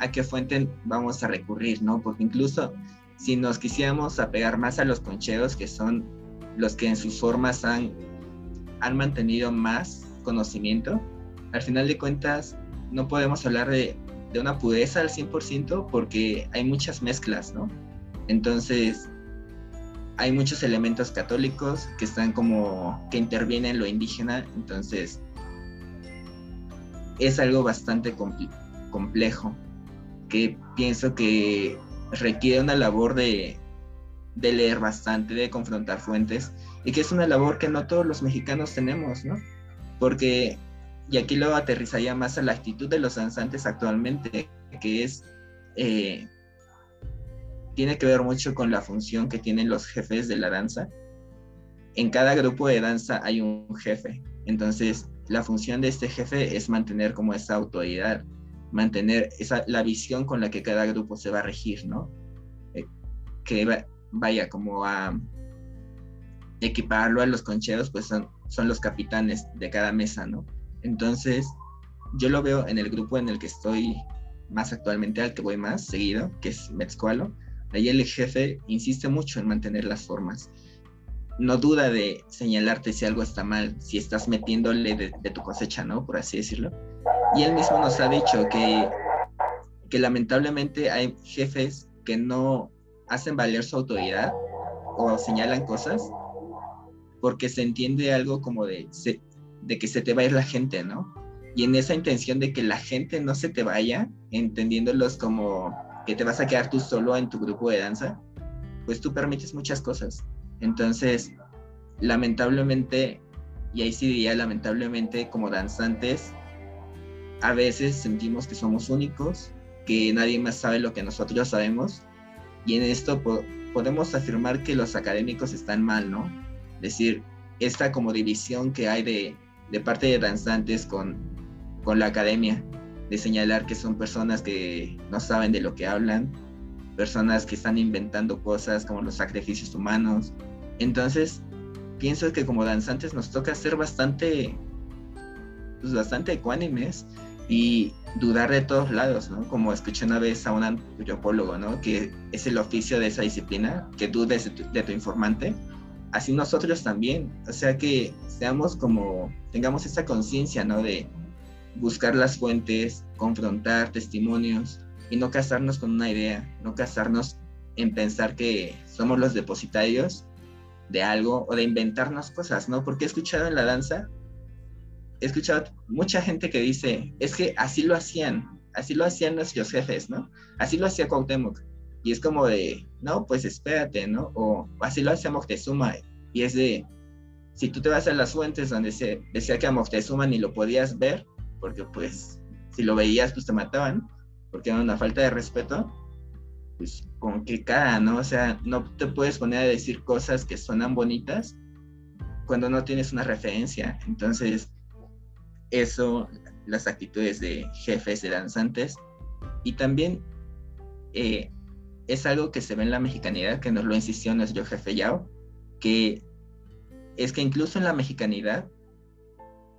a qué fuente vamos a recurrir, ¿no? Porque incluso si nos quisiéramos apegar más a los concheros, que son los que en sus formas han, han mantenido más conocimiento, al final de cuentas no podemos hablar de, de una pureza al 100% porque hay muchas mezclas, ¿no? Entonces, hay muchos elementos católicos que están como que intervienen en lo indígena, entonces es algo bastante complejo que pienso que requiere una labor de, de, leer bastante, de confrontar fuentes y que es una labor que no todos los mexicanos tenemos, ¿no? Porque, y aquí lo aterrizaría más a la actitud de los danzantes actualmente, que es, eh, tiene que ver mucho con la función que tienen los jefes de la danza. En cada grupo de danza hay un jefe, entonces la función de este jefe es mantener como esa autoridad, mantener esa, la visión con la que cada grupo se va a regir, ¿no? Eh, que vaya como a equiparlo a los concheros, pues son, son los capitanes de cada mesa, ¿no? Entonces, yo lo veo en el grupo en el que estoy más actualmente, al que voy más seguido, que es Metzcualo. Ahí el jefe insiste mucho en mantener las formas no duda de señalarte si algo está mal, si estás metiéndole de, tu cosecha, ¿no? Por así decirlo. Y él mismo nos ha dicho que, que lamentablemente hay jefes que no hacen valer su autoridad o señalan cosas porque se entiende algo como de, de que se te va a ir la gente, ¿no? Y en esa intención de que la gente no se te vaya, entendiéndolos como que te vas a quedar tú solo en tu grupo de danza, pues tú permites muchas cosas. Entonces, lamentablemente, y ahí sí diría lamentablemente, como danzantes, a veces sentimos que somos únicos, que nadie más sabe lo que nosotros sabemos, y en esto podemos afirmar que los académicos están mal, ¿no? Es decir, esta como división que hay de, de parte de danzantes con, con la academia, de señalar que son personas que no saben de lo que hablan, personas que están inventando cosas como los sacrificios humanos. Entonces, pienso que como danzantes nos toca ser bastante, pues bastante ecuánimes y dudar de todos lados, ¿no? Como escuché una vez a un antropólogo, ¿no? Que es el oficio de esa disciplina, que dudes de tu, de tu informante. Así nosotros también, o sea que seamos como, tengamos esa conciencia, ¿no? De buscar las fuentes, confrontar testimonios, y no casarnos con una idea, no casarnos en pensar que somos los depositarios de algo o de inventarnos cosas, ¿no? Porque he escuchado en la danza, he escuchado mucha gente que dice, es que así lo hacían, así lo hacían nuestros jefes, ¿no? Así lo hacía Cuauhtémoc. Y es como de, no, pues espérate, ¿no? O así lo hacía Moctezuma. Y es de, si tú te vas a las fuentes donde se decía que a Moctezuma ni lo podías ver, porque pues si lo veías pues te mataban, porque era una falta de respeto, pues con qué cara, ¿no? O sea, no te puedes poner a decir cosas que suenan bonitas cuando no tienes una referencia. Entonces, eso, las actitudes de jefes de danzantes, Y también eh, es algo que se ve en la mexicanidad, que nos lo insistió nuestro jefe Yao, que es que incluso en la mexicanidad,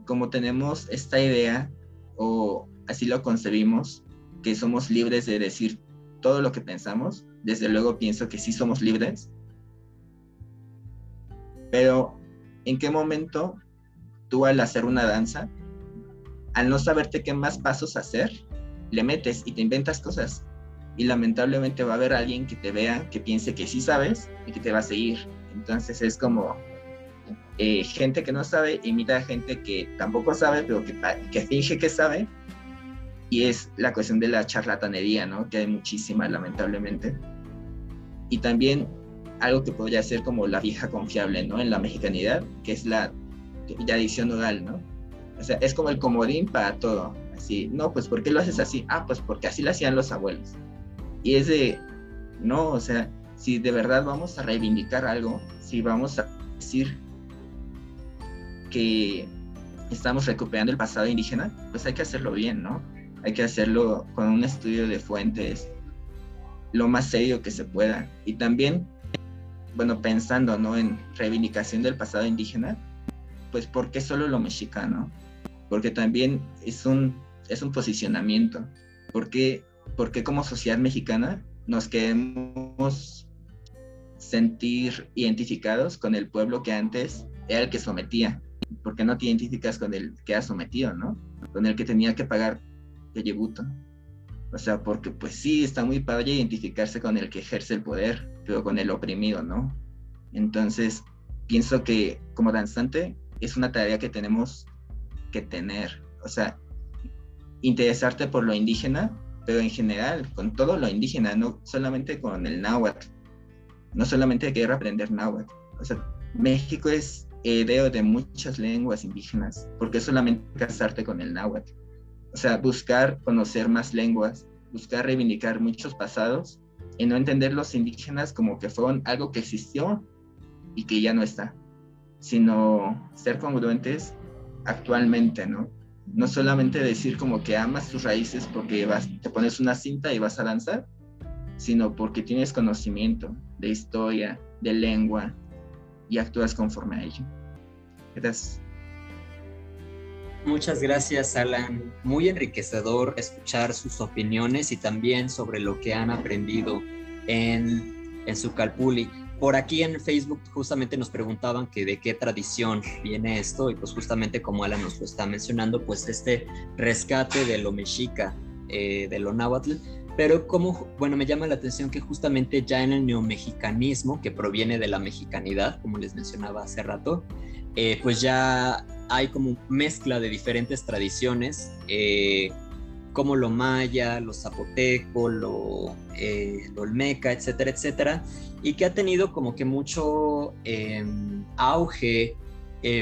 como tenemos esta idea, o así lo concebimos, que somos libres de decir todo lo que pensamos, desde luego pienso que sí somos libres, pero ¿en qué momento tú al hacer una danza, al no saberte qué más pasos hacer, le metes y te inventas cosas? Y lamentablemente va a haber alguien que te vea, que piense que sí sabes y que te va a seguir. Entonces es como eh, gente que no sabe imita a gente que tampoco sabe, pero que, que finge que sabe. Y es la cuestión de la charlatanería, ¿no? Que hay muchísima, lamentablemente. Y también algo que podría ser como la vieja confiable, ¿no? En la mexicanidad, que es la, la adicción oral, ¿no? O sea, es como el comodín para todo. Así, no, pues ¿por qué lo haces así? Ah, pues porque así lo hacían los abuelos. Y es de, no, o sea, si de verdad vamos a reivindicar algo, si vamos a decir que estamos recuperando el pasado indígena, pues hay que hacerlo bien, ¿no? Hay que hacerlo con un estudio de fuentes lo más serio que se pueda. Y también bueno, pensando, ¿no? En reivindicación del pasado indígena, pues ¿por qué solo lo mexicano? Porque también es un, es un posicionamiento. ¿Por qué, porque como sociedad mexicana nos queremos sentir identificados con el pueblo que antes era el que sometía? ¿Por qué no te identificas con el que ha sometido, ¿no? Con el que tenía que pagar el tributo. O sea, porque pues sí, está muy padre identificarse con el que ejerce el poder, pero con el oprimido, ¿no? Entonces, pienso que como danzante es una tarea que tenemos que tener. O sea, interesarte por lo indígena, pero en general, con todo lo indígena, no solamente con el náhuatl. No solamente hay que aprender náhuatl. O sea, México es heredero de muchas lenguas indígenas, porque solamente casarte con el náhuatl o sea, buscar conocer más lenguas, buscar reivindicar muchos pasados y no entender los indígenas como que fueron algo que existió y que ya no está, sino ser congruentes actualmente, ¿no? No solamente decir como que amas tus raíces porque te pones una cinta y vas a danzar, sino porque tienes conocimiento de historia, de lengua y actúas conforme a ello. Gracias.
Muchas gracias, Alan. Muy enriquecedor escuchar sus opiniones y también sobre lo que han aprendido en, en su Calpuli. Por aquí en Facebook justamente nos preguntaban que de qué tradición viene esto y pues justamente como Alan nos lo está mencionando, pues este rescate de lo mexica, eh, de lo náhuatl, pero como, bueno, me llama la atención que justamente ya en el neomexicanismo, que proviene de la mexicanidad, como les mencionaba hace rato, eh, pues ya hay como mezcla de diferentes tradiciones, eh, como lo maya, lo zapoteco, lo, eh, lo, olmeca, etcétera, etcétera, y que ha tenido como que mucho em, auge,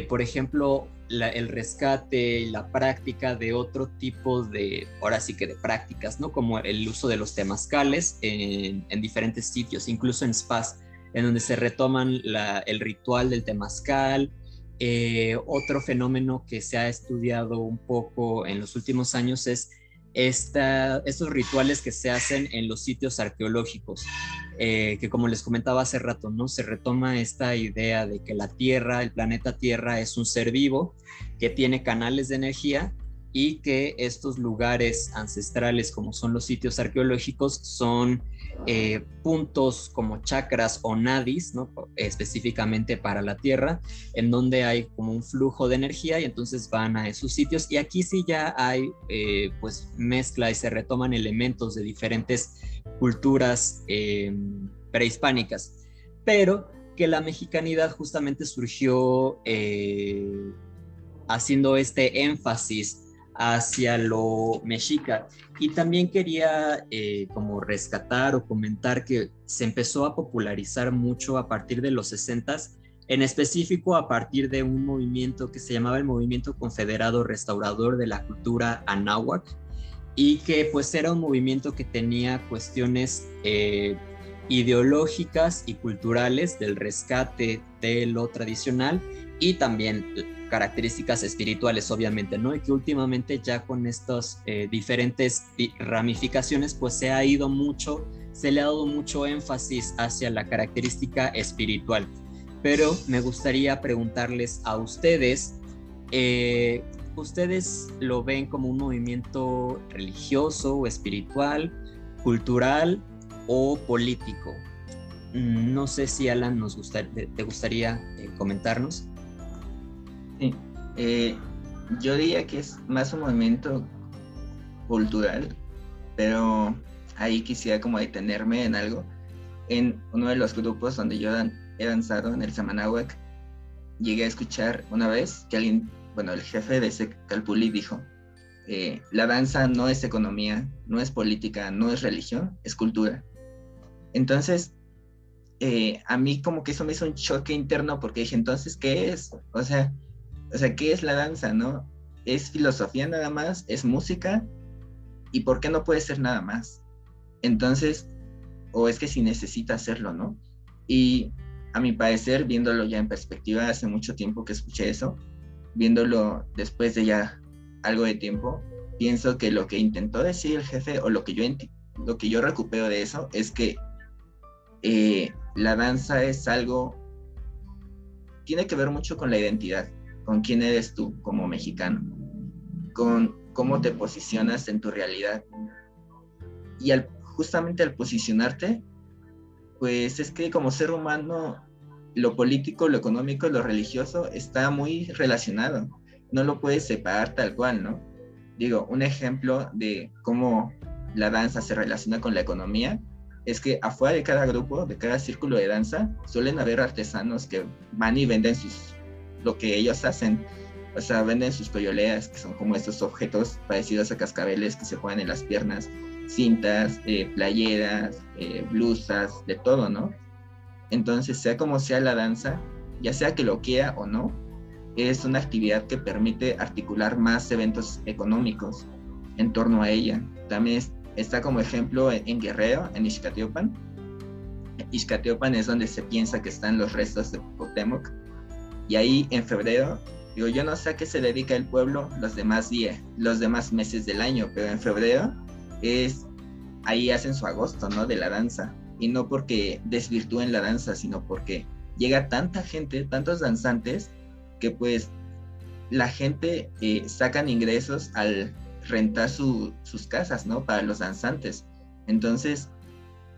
por ejemplo, el rescate y la práctica de otro tipo de, ahora sí que de prácticas, ¿no? Como el uso de los temazcales en, en diferentes sitios, incluso en spas, en donde se retoman el ritual del temazcal, eh, otro fenómeno que se ha estudiado un poco en los últimos años es estos rituales que se hacen en los sitios arqueológicos, eh, que como les comentaba hace rato, ¿no? Se retoma esta idea de que la Tierra, el planeta Tierra es un ser vivo que tiene canales de energía y que estos lugares ancestrales como son los sitios arqueológicos son eh, puntos como chakras o nadis, ¿no? específicamente para la Tierra, en donde hay como un flujo de energía y entonces van a esos sitios y aquí sí ya hay eh, pues mezcla y se retoman elementos de diferentes culturas em, prehispánicas, pero que la mexicanidad justamente surgió eh, haciendo este énfasis hacia lo mexica. Y también quería eh, como rescatar o comentar que se empezó a popularizar mucho a partir de los 60 en específico a partir de un movimiento que se llamaba el Movimiento Confederado Restaurador de la Cultura Anáhuac y que pues era un movimiento que tenía cuestiones eh, ideológicas y culturales del rescate de lo tradicional y también características espirituales, obviamente, ¿no? Y que últimamente ya con estas eh, diferentes ramificaciones, pues se ha ido mucho, se le ha dado mucho énfasis hacia la característica espiritual. Pero me gustaría preguntarles a ustedes, eh, ¿ustedes lo ven como un movimiento religioso o espiritual, cultural o político? Mm, no sé si Alan nos te gustaría eh, comentarnos.
Sí, eh, yo diría que es más un movimiento cultural, pero ahí quisiera como detenerme en algo. En uno de los grupos donde yo he danzado, en el Samanahuac, llegué a escuchar una vez que alguien, bueno, el jefe de ese Calpuli dijo, eh, la danza no es economía, no es política, no es religión, es cultura. Entonces, eh, a mí como que eso me hizo un choque interno porque dije, entonces, ¿qué es? O sea, o sea, ¿qué es la danza, no? ¿Es filosofía nada más? ¿Es música? ¿Y por qué no puede ser nada más? Entonces, o es que si necesita hacerlo, ¿no? Y a mi parecer, viéndolo ya en perspectiva, hace mucho tiempo que escuché eso, viéndolo después de ya algo de tiempo, pienso que lo que intentó decir el jefe o lo que yo, lo que yo recupero de eso es que eh, la danza es algo, tiene que ver mucho con la identidad con quién eres tú como mexicano, con cómo te posicionas en tu realidad. Y al, justamente al posicionarte, pues es que como ser humano, lo político, lo económico, lo religioso está muy relacionado. No lo puedes separar tal cual, ¿no? Digo, un ejemplo de cómo la danza se relaciona con la economía es que afuera de cada grupo, de cada círculo de danza, suelen haber artesanos que van y venden sus lo que ellos hacen. O sea, venden sus coyoleas, que son como estos objetos parecidos a cascabeles que se juegan en las piernas, cintas, eh, playeras, eh, blusas, de todo, ¿no? Entonces, sea como sea la danza, ya sea que lo quiera o no, es una actividad que permite articular más eventos económicos en torno a ella. También está como ejemplo en, Guerrero, en Ixcatiopan. Ixcatiopan es donde se piensa que están los restos de Cuauhtémoc, y ahí en febrero, digo, yo no sé a qué se dedica el pueblo los demás días, los demás meses del año, pero en febrero es, ahí hacen su agosto, ¿no? De la danza. Y no porque desvirtúen la danza, sino porque llega tanta gente, tantos danzantes, que pues la gente eh, sacan ingresos al rentar sus casas, ¿no? Para los danzantes. Entonces,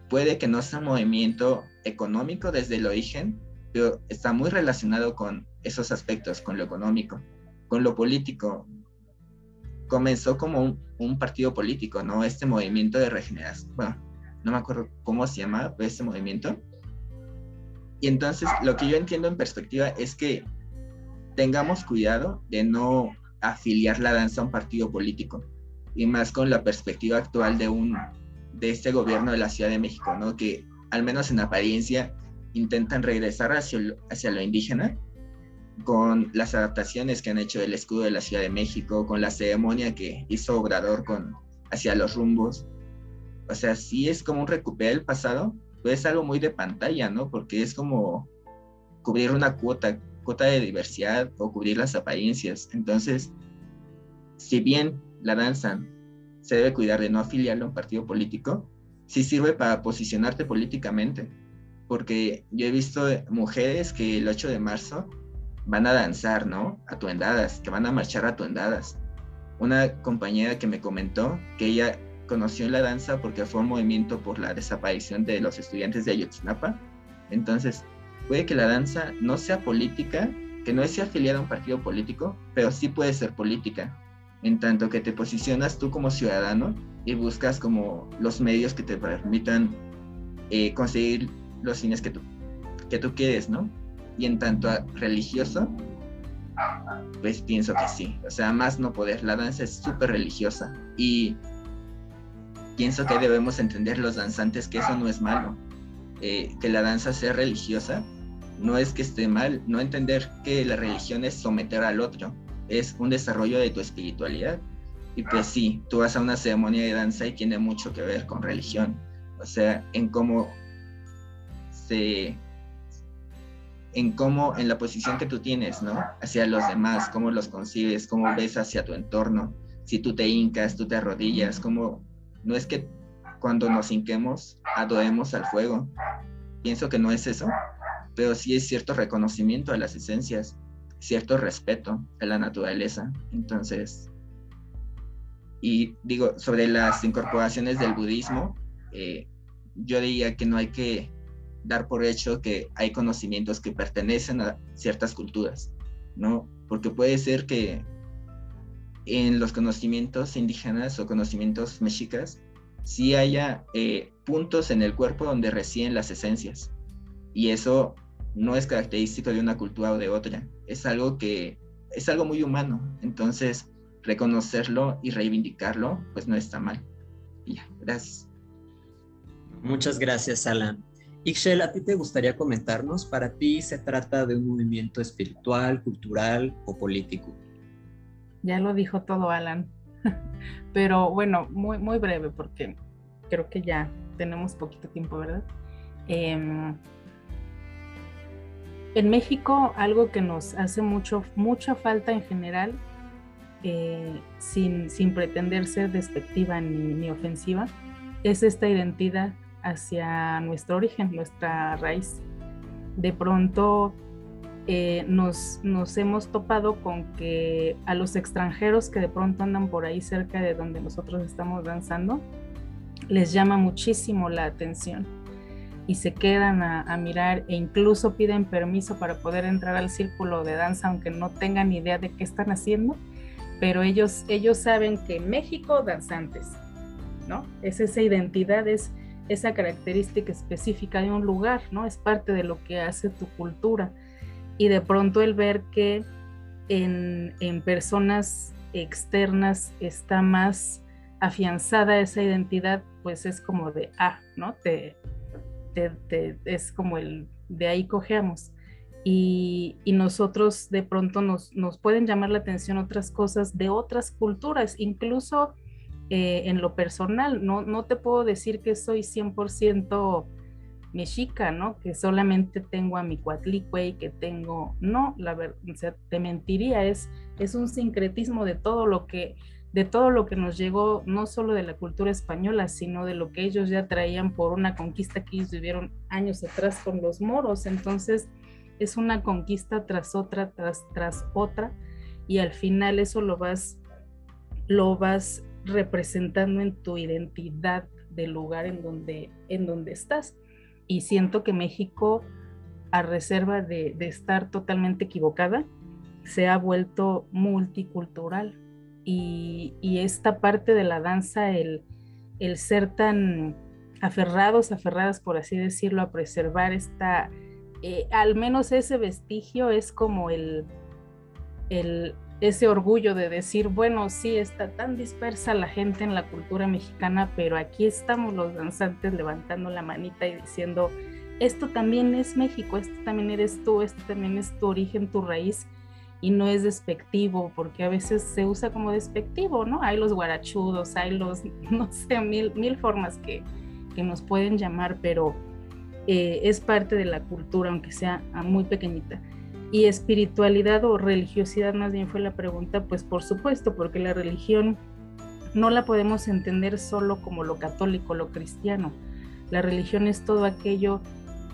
puede que no sea un movimiento económico desde el origen, pero está muy relacionado con esos aspectos, con lo económico, con lo político. Comenzó como un, partido político, ¿no? Este movimiento de regeneración, bueno, no me acuerdo cómo se llama este movimiento. Y entonces lo que yo entiendo en perspectiva es que tengamos cuidado de no afiliar la danza a un partido político y más con la perspectiva actual de un de este gobierno de la Ciudad de México, ¿no? Que al menos en apariencia intentan regresar hacia, hacia lo indígena con las adaptaciones que han hecho del escudo de la Ciudad de México, con la ceremonia que hizo Obrador con, hacia los rumbos. O sea, sí es como un recuperar el pasado, pero es algo muy de pantalla, ¿no? Porque es como cubrir una cuota, cuota de diversidad o cubrir las apariencias. Entonces, si bien la danza se debe cuidar de no afiliarlo a un partido político, sí sirve para posicionarte políticamente porque yo he visto mujeres que el 8 de marzo van a danzar, ¿no? Atuendadas, que van a marchar atuendadas. Una compañera que me comentó que ella conoció la danza porque fue un movimiento por la desaparición de los estudiantes de Ayotzinapa. Entonces, puede que la danza no sea política, que no sea afiliada a un partido político, pero sí puede ser política, en tanto que te posicionas tú como ciudadano y buscas como los medios que te permitan eh, conseguir los fines que tú, que tú quieres, ¿no? Y en tanto a religioso, pues pienso que sí. O sea, más no poder. La danza es súper religiosa. Y pienso que debemos entender los danzantes que eso no es malo. Eh, que la danza sea religiosa no es que esté mal. No entender que la religión es someter al otro. Es un desarrollo de tu espiritualidad. Y pues sí, tú vas a una ceremonia de danza y tiene mucho que ver con religión. O sea, en cómo se, en cómo, en la posición que tú tienes, ¿no? Hacia los demás, cómo los concibes, cómo ves hacia tu entorno. Si tú te hincas, tú te arrodillas, cómo, no es que cuando nos hinquemos adoremos al fuego. Pienso que no es eso, pero sí es cierto reconocimiento a las esencias, cierto respeto a la naturaleza. Entonces, y digo, sobre las incorporaciones del budismo, eh, yo diría que no hay que dar por hecho que hay conocimientos que pertenecen a ciertas culturas, ¿no? Porque puede ser que en los conocimientos indígenas o conocimientos mexicas sí haya eh, puntos en el cuerpo donde residen las esencias. Y eso no es característico de una cultura o de otra. Es algo que es algo muy humano. Entonces, reconocerlo y reivindicarlo, pues no está mal. ya, gracias.
Muchas gracias, Alan. Ixchel, ¿a ti te gustaría comentarnos? ¿Para ti se trata de un movimiento espiritual, cultural o político?
Ya lo dijo todo Alan, pero bueno, muy, muy breve porque creo que ya tenemos poquito tiempo, ¿verdad? Em, en México, algo que nos hace mucho, mucha falta en general, eh, sin, sin, pretender ser despectiva ni, ni ofensiva, es esta identidad hacia nuestro origen, nuestra raíz. De pronto eh, nos, nos hemos topado con que a los extranjeros que de pronto andan por ahí cerca de donde nosotros estamos danzando, les llama muchísimo la atención y se quedan a, mirar e incluso piden permiso para poder entrar al círculo de danza aunque no tengan idea de qué están haciendo, pero ellos, ellos saben que México danzantes, ¿no? Es esa identidad, es esa característica específica de un lugar, ¿no? Es parte de lo que hace tu cultura. Y de pronto el ver que en, personas externas está más afianzada esa identidad, pues es como de, ah, ¿no? Te, es como el, de ahí cogeamos. Y, y, nosotros de pronto nos, nos pueden llamar la atención otras cosas de otras culturas, incluso eh, en lo personal. No, no te puedo decir que soy 100% mexica, ¿no? Que solamente tengo a mi cuatlicue y que tengo, no, la verdad, o sea, te mentiría, es, es un sincretismo de todo lo que de todo lo que nos llegó, no solo de la cultura española, sino de lo que ellos ya traían por una conquista que ellos vivieron años atrás con los moros. Entonces, es una conquista tras otra, tras, tras otra, y al final eso lo vas, lo vas representando en tu identidad del lugar en donde, en donde estás. Y siento que México, a reserva de, estar totalmente equivocada, se ha vuelto multicultural. Y, esta parte de la danza, el, el ser tan aferrados, aferradas, por así decirlo, a preservar esta, eh, al menos ese vestigio es como el, el, ese orgullo de decir, bueno, sí, está tan dispersa la gente en la cultura mexicana, pero aquí estamos los danzantes levantando la manita y diciendo, esto también es México, esto también eres tú, esto también es tu origen, tu raíz, y no es despectivo, porque a veces se usa como despectivo, ¿no? Hay los guarachudos, hay los, no sé, mil, mil formas que, que nos pueden llamar, pero eh, es parte de la cultura, aunque sea muy pequeñita. Y espiritualidad o religiosidad más bien fue la pregunta, pues por supuesto, porque la religión no la podemos entender solo como lo católico, lo cristiano. La religión es todo aquello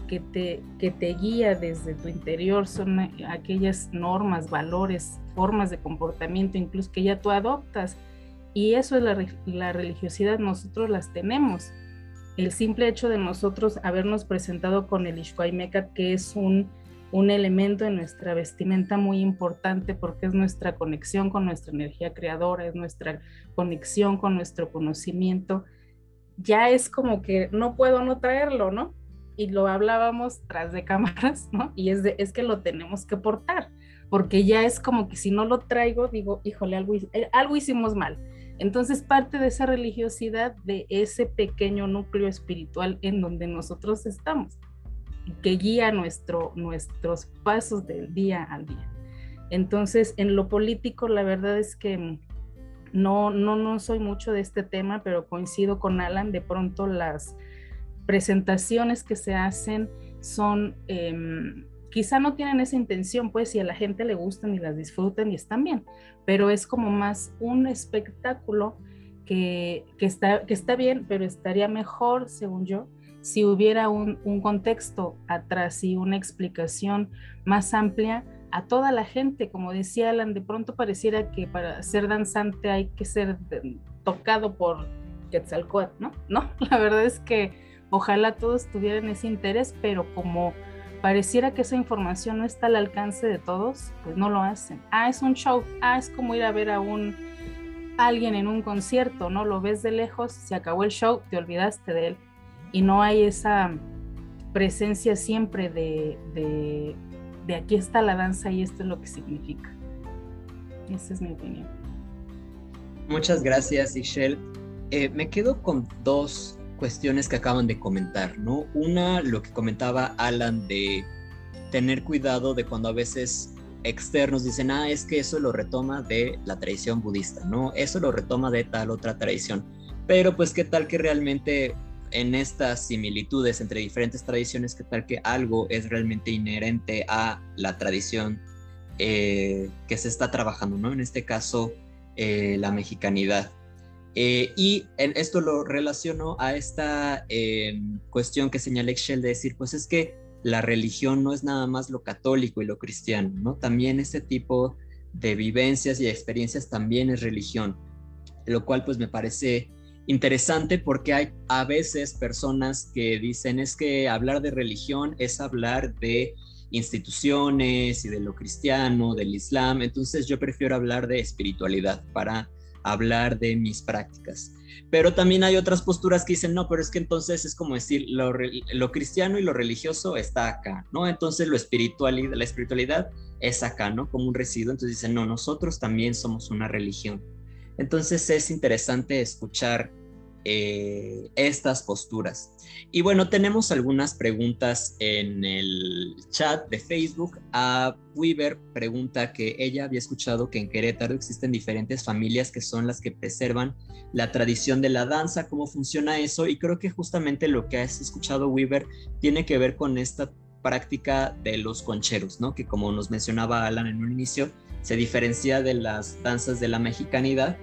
que te, que te guía desde tu interior, son aquellas normas, valores, formas de comportamiento, incluso que ya tú adoptas. Y eso es la, religiosidad, nosotros las tenemos. El simple hecho de nosotros habernos presentado con el Ishkuaimecat, que es un un elemento en nuestra vestimenta muy importante porque es nuestra conexión con nuestra energía creadora, es nuestra conexión con nuestro conocimiento. Ya es como que no puedo no traerlo, ¿no? Y lo hablábamos tras de cámaras, ¿no? Y es, de, es que lo tenemos que portar, porque ya es como que si no lo traigo, digo, híjole, algo, eh, algo hicimos mal. Entonces, parte de esa religiosidad, de ese pequeño núcleo espiritual en donde nosotros estamos que guía nuestro, nuestros pasos del día al día. Entonces, en lo político, la verdad es que no, no, no soy mucho de este tema, pero coincido con Alan, de pronto las presentaciones que se hacen son em, quizá no tienen esa intención, pues, si a la gente le gustan y las disfrutan y están bien, pero es como más un espectáculo que, está, que está bien, pero estaría mejor, según yo, si hubiera un, un contexto atrás y una explicación más amplia a toda la gente, como decía Alan, de pronto pareciera que para ser danzante hay que ser tocado por Quetzalcóatl, ¿no? No, la verdad es que ojalá todos tuvieran ese interés, pero como pareciera que esa información no está al alcance de todos, pues no lo hacen. Ah, es un show, ah, es como ir a ver a un alguien en un concierto, ¿no? Lo ves de lejos, se acabó el show, te olvidaste de él. Y no hay esa presencia siempre de, de, de aquí está la danza y esto es lo que significa. Esa es mi opinión.
Muchas gracias, Ishel. Eh, me quedo con dos cuestiones que acaban de comentar, ¿no? Una, lo que comentaba Alan de tener cuidado de cuando a veces externos dicen, ah, es que eso lo retoma de la tradición budista, ¿no? Eso lo retoma de tal otra tradición. Pero pues qué tal que realmente en estas similitudes entre diferentes tradiciones, qué tal que algo es realmente inherente a la tradición eh, que se está trabajando, ¿no? En este caso, eh, la mexicanidad. Eh, y en esto lo relaciono a esta em, cuestión que señala Excel de decir, pues es que la religión no es nada más lo católico y lo cristiano, ¿no? También este tipo de vivencias y experiencias también es religión, lo cual pues me parece interesante porque hay a veces personas que dicen es que hablar de religión es hablar de instituciones y de lo cristiano, del islam, entonces yo prefiero hablar de espiritualidad para hablar de mis prácticas. Pero también hay otras posturas que dicen, no, pero es que entonces es como decir, lo, lo cristiano y lo religioso está acá, ¿no? Entonces lo espiritual, la espiritualidad es acá, ¿no? Como un residuo. Entonces dicen, no, nosotros también somos una religión. Entonces es interesante escuchar eh, estas posturas. Y bueno, tenemos algunas preguntas en el chat de Facebook. A Weaver pregunta que ella había escuchado que en Querétaro existen diferentes familias que son las que preservan la tradición de la danza, cómo funciona eso. Y creo que justamente lo que has escuchado, Weaver, tiene que ver con esta práctica de los concheros, ¿no? Que como nos mencionaba Alan en un inicio, se diferencia de las danzas de la mexicanidad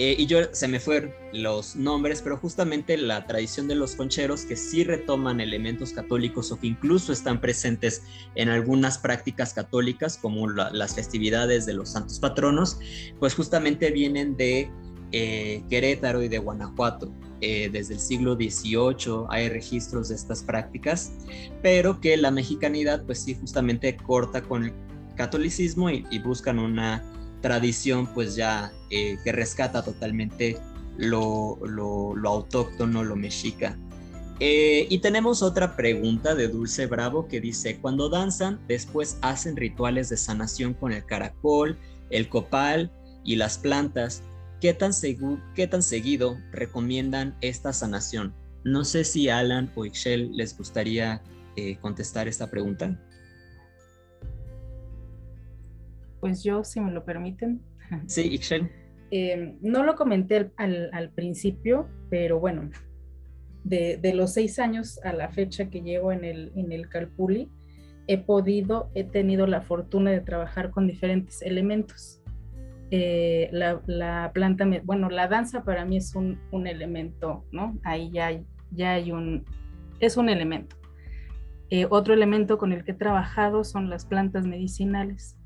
eh, y yo se me fueron los nombres, pero justamente la tradición de los concheros que sí retoman elementos católicos o que incluso están presentes en algunas prácticas católicas, como las festividades de los santos patronos, pues justamente vienen de eh, Querétaro y de Guanajuato. Eh, desde el siglo XVIII hay registros de estas prácticas, pero que la mexicanidad pues sí justamente corta con catolicismo y buscan una tradición pues ya eh, que rescata totalmente lo, lo, autóctono, lo mexica. Eh, y tenemos otra pregunta de Dulce Bravo que dice, cuando danzan, después hacen rituales de sanación con el caracol, el copal y las plantas. ¿Qué tan, qué tan seguido recomiendan esta sanación? No sé si Alan o Ixchel les gustaría eh, contestar esta pregunta.
Pues yo, si me lo permiten.
Sí, Ixchel.
Eh, no lo comenté al, principio, pero bueno, de, los seis años a la fecha que llevo en el, en el Calpuli, he podido, he tenido la fortuna de trabajar con diferentes elementos. Eh, la, planta, bueno, la danza para mí es un, elemento, ¿no? Ahí ya hay, ya hay un, es un elemento. Eh, otro elemento con el que he trabajado son las plantas medicinales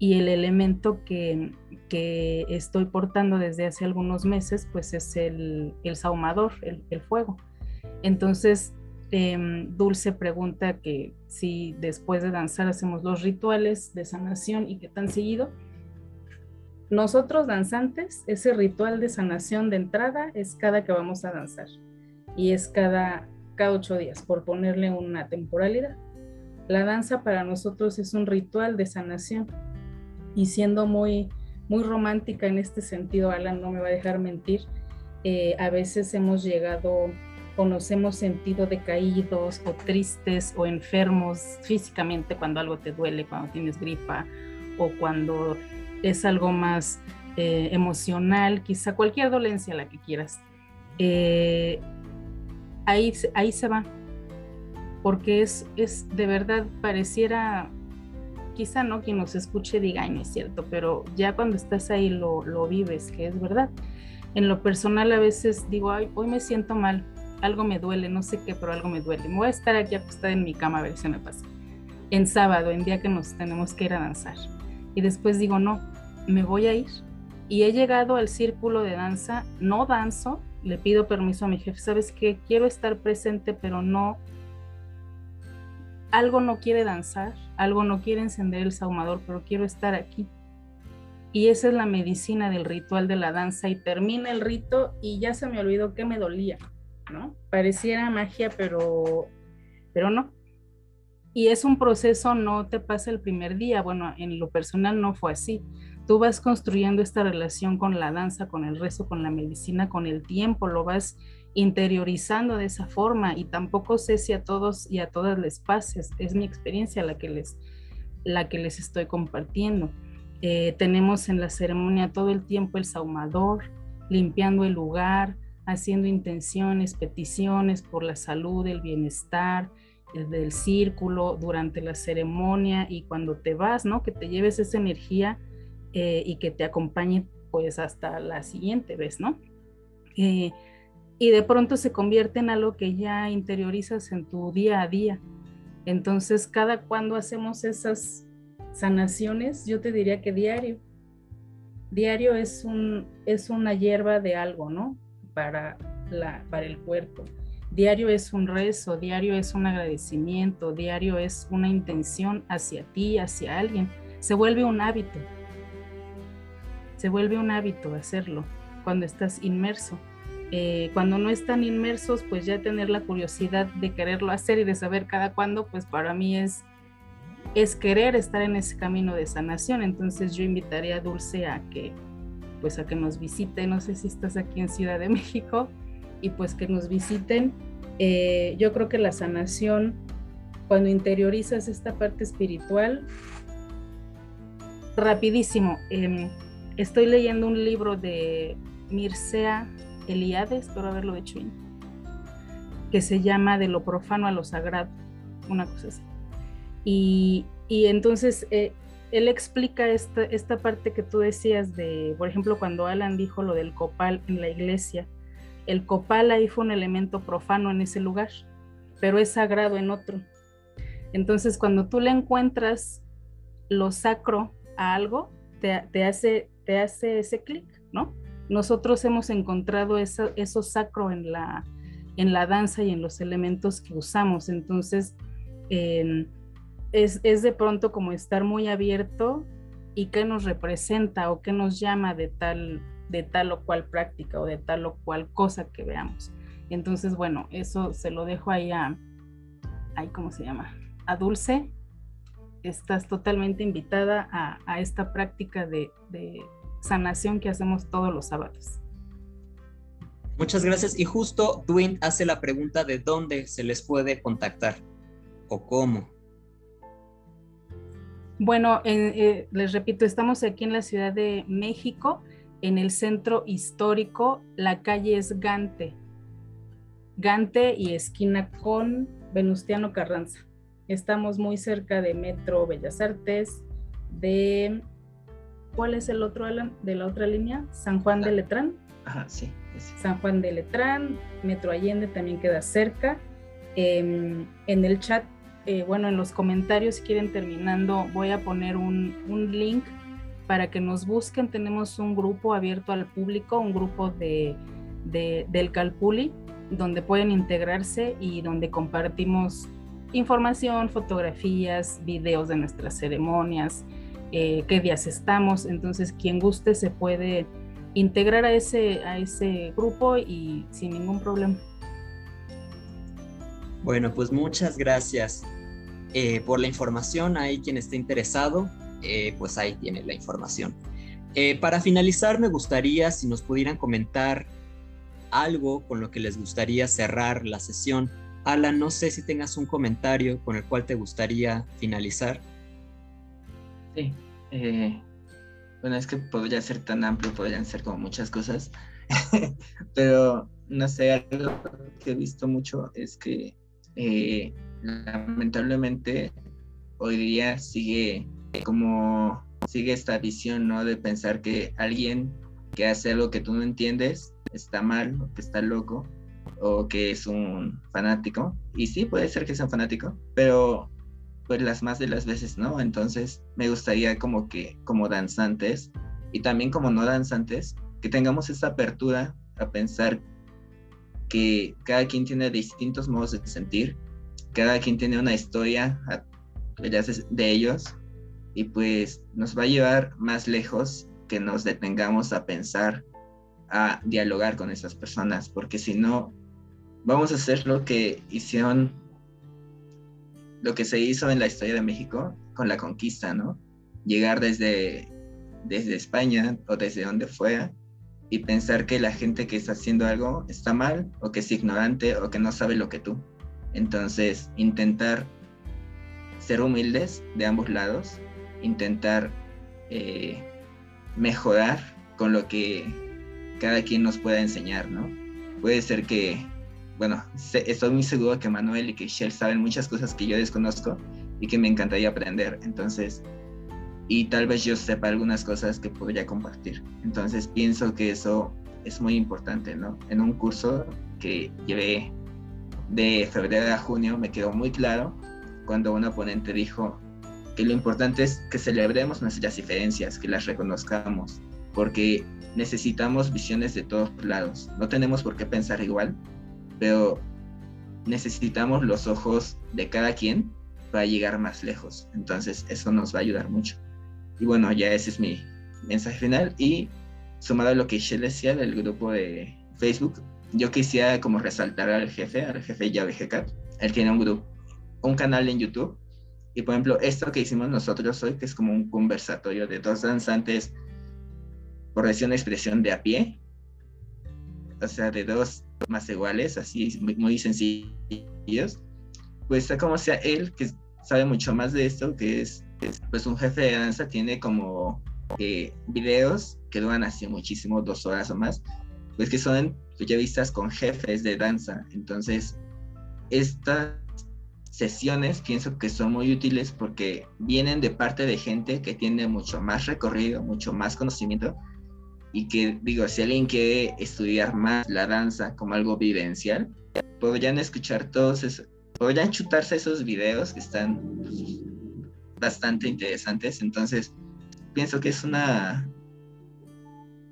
y el elemento que, estoy portando desde hace algunos meses, pues es el, el saumador, el, fuego. Entonces, em, Dulce pregunta que si después de danzar hacemos los rituales de sanación y qué tan seguido. Nosotros danzantes, ese ritual de sanación de entrada es cada que vamos a danzar y es cada, cada ocho días, por ponerle una temporalidad. La danza para nosotros es un ritual de sanación y siendo muy, muy romántica en este sentido, Alan no me va a dejar mentir, eh, a veces hemos llegado o nos hemos sentido decaídos o tristes o enfermos físicamente cuando algo te duele, cuando tienes gripa o cuando es algo más eh, emocional, quizá cualquier dolencia la que quieras. Eh, ahí, ahí se va. porque es, es de verdad, pareciera, quizá no quien nos escuche diga, ay, no es cierto, pero ya cuando estás ahí lo, lo vives, que es verdad. En lo personal a veces digo, ay, hoy me siento mal, algo me duele, no sé qué, pero algo me duele. Me voy a estar aquí acostada en mi cama a ver si me pasa. En sábado, en día que nos tenemos que ir a danzar. Y después digo, no, me voy a ir. Y he llegado al círculo de danza, no danzo, le pido permiso a mi jefe, sabes que quiero estar presente, pero no, algo no quiere danzar, algo no quiere encender el saumador, pero quiero estar aquí. Y esa es la medicina del ritual de la danza y termina el rito y ya se me olvidó que me dolía, ¿no? Pareciera magia, pero, pero no. Y es un proceso, no te pasa el primer día. Bueno, en lo personal no fue así tú vas construyendo esta relación con la danza, con el rezo, con la medicina, con el tiempo, lo vas interiorizando de esa forma y tampoco sé si a todos y a todas les pases, es mi experiencia la que les, la que les estoy compartiendo. Eh, tenemos en la ceremonia todo el tiempo el saumador, limpiando el lugar, haciendo intenciones, peticiones por la salud, el bienestar, el del círculo durante la ceremonia y cuando te vas, ¿no? Que te lleves esa energía eh, y que te acompañe pues hasta la siguiente vez, ¿no? Eh, y de pronto se convierte en algo que ya interiorizas en tu día a día. Entonces, cada cuando hacemos esas sanaciones, yo te diría que diario. Diario es, un, es una hierba de algo, ¿no? Para, la, para el cuerpo. Diario es un rezo, diario es un agradecimiento, diario es una intención hacia ti, hacia alguien. Se vuelve un hábito se vuelve un hábito hacerlo cuando estás inmerso. Eh, cuando no están inmersos, pues ya tener la curiosidad de quererlo hacer y de saber cada cuándo, pues para mí es, es querer estar en ese camino de sanación. Entonces yo invitaría a Dulce a que, pues a que nos visite, no sé si estás aquí en Ciudad de México, y pues que nos visiten. Eh, yo creo que la sanación, cuando interiorizas esta parte espiritual, rapidísimo. Eh, Estoy leyendo un libro de Mircea Eliade, espero haberlo hecho bien, que se llama De lo profano a lo sagrado, una cosa así. Y, entonces eh, él explica esta, esta parte que tú decías de, por ejemplo, cuando Alan dijo lo del copal en la iglesia, el copal ahí fue un elemento profano en ese lugar, pero es sagrado en otro. Entonces, cuando tú le encuentras lo sacro a algo, te, te hace hace ese clic, ¿no? Nosotros hemos encontrado eso, eso sacro en la, en la danza y en los elementos que usamos, entonces em, es, es de pronto como estar muy abierto y qué nos representa o qué nos llama de tal, de tal o cual práctica o de tal o cual cosa que veamos. Entonces, bueno, eso se lo dejo ahí a, ahí, ¿cómo se llama? A Dulce. Estás totalmente invitada a, a esta práctica de, de, sanación que hacemos todos los sábados.
Muchas gracias. Y justo Twin hace la pregunta de dónde se les puede contactar o cómo.
Bueno, eh, les repito, estamos aquí en la Ciudad de México, en el centro histórico. La calle es Gante. Gante y esquina con Venustiano Carranza. Estamos muy cerca de Metro Bellas Artes, de ¿Cuál es el otro de la otra línea? San Juan de Letrán.
Ajá, sí.
San Juan de Letrán, Metro Allende también queda cerca. Em, en el chat, eh, bueno, en los comentarios, si quieren terminando, voy a poner un, un, link para que nos busquen. Tenemos un grupo abierto al público, un grupo de, de, del Calpuli, donde pueden integrarse y donde compartimos información, fotografías, videos de nuestras ceremonias, eh, qué días estamos. Entonces, quien guste se puede integrar a ese, a ese grupo y sin ningún problema.
Bueno, pues muchas gracias eh, por la información. Ahí quien esté interesado, eh, pues ahí tiene la información. para finalizar, me gustaría si nos pudieran comentar algo con lo que les gustaría cerrar la sesión. Alan, no sé si tengas un comentario con el cual te gustaría finalizar.
Sí. Eh, bueno, es que podría ser tan amplio, podrían ser como muchas cosas. Pero, no sé, algo que he visto mucho es que eh, lamentablemente hoy día sigue como sigue esta visión, ¿no? De pensar que alguien que hace algo que tú no entiendes está mal que está loco o que es un fanático. Y sí, puede ser que sea un fanático, pero pues las más de las veces no. Entonces me gustaría como que como danzantes y también como no danzantes, que tengamos esa apertura a pensar que cada quien tiene distintos modos de sentir, cada quien tiene una historia de ellos y pues nos va a llevar más lejos que nos detengamos a pensar, a dialogar con esas personas, porque si no, vamos a hacer lo que hicieron, lo que se hizo en la historia de México con la conquista, ¿no? Llegar desde, desde España o desde donde fuera y pensar que la gente que está haciendo algo está mal o que es ignorante o que no sabe lo que tú. Entonces, intentar ser humildes de ambos lados, intentar eh, mejorar con lo que cada quien nos pueda enseñar, ¿no? Puede ser que, bueno, estoy muy seguro que Manuel y que Shell saben muchas cosas que yo desconozco y que me encantaría aprender. Entonces, y tal vez yo sepa algunas cosas que podría compartir. Entonces, pienso que eso es muy importante, ¿no? En un curso que llevé de febrero a junio me quedó muy claro cuando una ponente dijo que lo importante es que celebremos nuestras diferencias, que las reconozcamos, porque necesitamos visiones de todos lados. No tenemos por qué pensar igual, pero necesitamos los ojos de cada quien para llegar más lejos. Entonces eso nos va a ayudar mucho. Y bueno, ya ese es mi mensaje final. Y sumado a lo que Shell decía del grupo de Facebook, yo quisiera como resaltar al jefe, al jefe Yavejecat. Él tiene un grupo, un canal en YouTube. Y por ejemplo, esto que hicimos nosotros hoy, que es como un conversatorio de dos danzantes, por decir una expresión de a pie, o sea, de dos más iguales, así muy sencillos, pues como sea él, que sabe mucho más de esto, que es, pues un jefe de danza, tiene como eh, videos que duran así muchísimo, dos horas o más, pues que son ya vistas con jefes de danza. Entonces, estas sesiones pienso que son muy útiles porque vienen de parte de gente que tiene mucho más recorrido, mucho más conocimiento y que digo, si alguien quiere estudiar más la danza como algo vivencial, podrían escuchar todos esos, podrían chutarse esos videos que están bastante interesantes, entonces pienso que es una,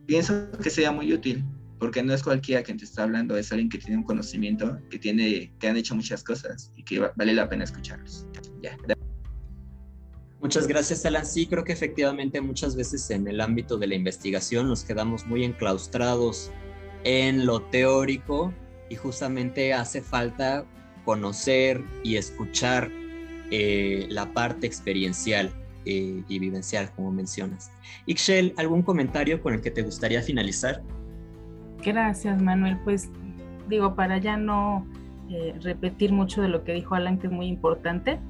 pienso que sería muy útil porque no es cualquiera quien te está hablando, es alguien que tiene un conocimiento, que, tiene, que han hecho muchas cosas y que vale la pena escucharlos. Ya.
Muchas gracias, Alan. Sí, creo que efectivamente muchas veces en el ámbito de la investigación nos quedamos muy enclaustrados en lo teórico y justamente hace falta conocer y escuchar eh, la parte experiencial eh, y vivencial, como mencionas. Ixchel, ¿algún comentario con el que te gustaría finalizar?
Gracias, Manuel. Pues digo, para ya no eh, repetir mucho de lo que dijo Alan, que es muy importante,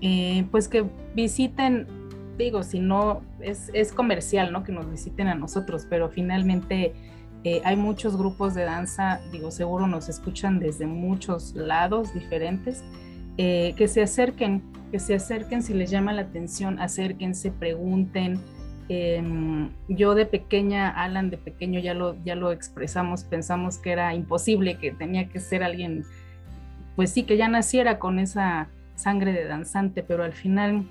eh, pues que visiten, digo, si no, es, es, comercial, ¿no? Que nos visiten a nosotros, pero finalmente eh, hay muchos grupos de danza, digo, seguro nos escuchan desde muchos lados diferentes, que se acerquen, que se acerquen si les llama la atención, acérquense, pregunten. Em, yo de pequeña, Alan de pequeño ya lo, ya lo expresamos, pensamos que era imposible, que tenía que ser alguien, pues sí, que ya naciera con esa sangre de danzante, pero al final,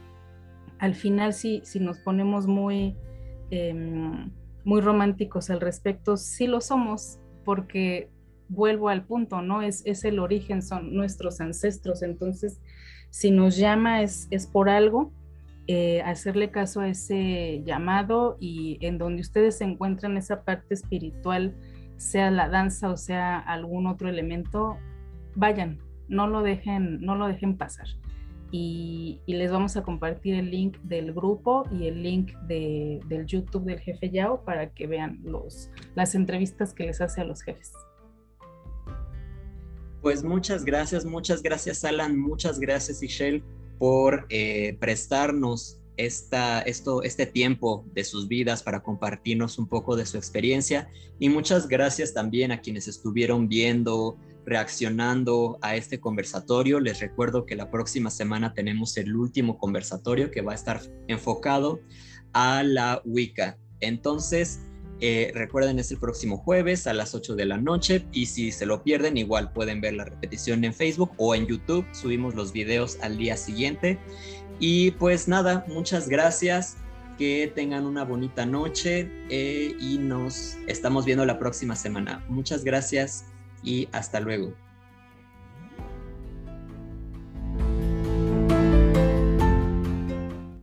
al final sí, si nos ponemos muy, em, muy románticos al respecto, sí lo somos, porque vuelvo al punto, ¿no? Es, es el origen, son nuestros ancestros, entonces si nos llama es, es por algo eh, hacerle caso a ese llamado y en donde ustedes encuentran esa parte espiritual, sea la danza o sea algún otro elemento, vayan, no lo dejen, no lo dejen pasar. Y, les vamos a compartir el link del grupo y el link de, del YouTube del jefe Yao para que vean los, las entrevistas que les hace a los jefes.
Pues muchas gracias, muchas gracias Alan, muchas gracias Michelle por eh, prestarnos esta, esto, este tiempo de sus vidas para compartirnos un poco de su experiencia. Y muchas gracias también a quienes estuvieron viendo, reaccionando a este conversatorio. Les recuerdo que la próxima semana tenemos el último conversatorio que va a estar enfocado a la Wicca. Entonces, eh, recuerden, es el próximo jueves a las 8 de la noche y si se lo pierden, igual pueden ver la repetición en Facebook o en YouTube. Subimos los videos al día siguiente. Y pues nada, muchas gracias. Que tengan una bonita noche eh, y nos estamos viendo la próxima semana. Muchas gracias y hasta luego.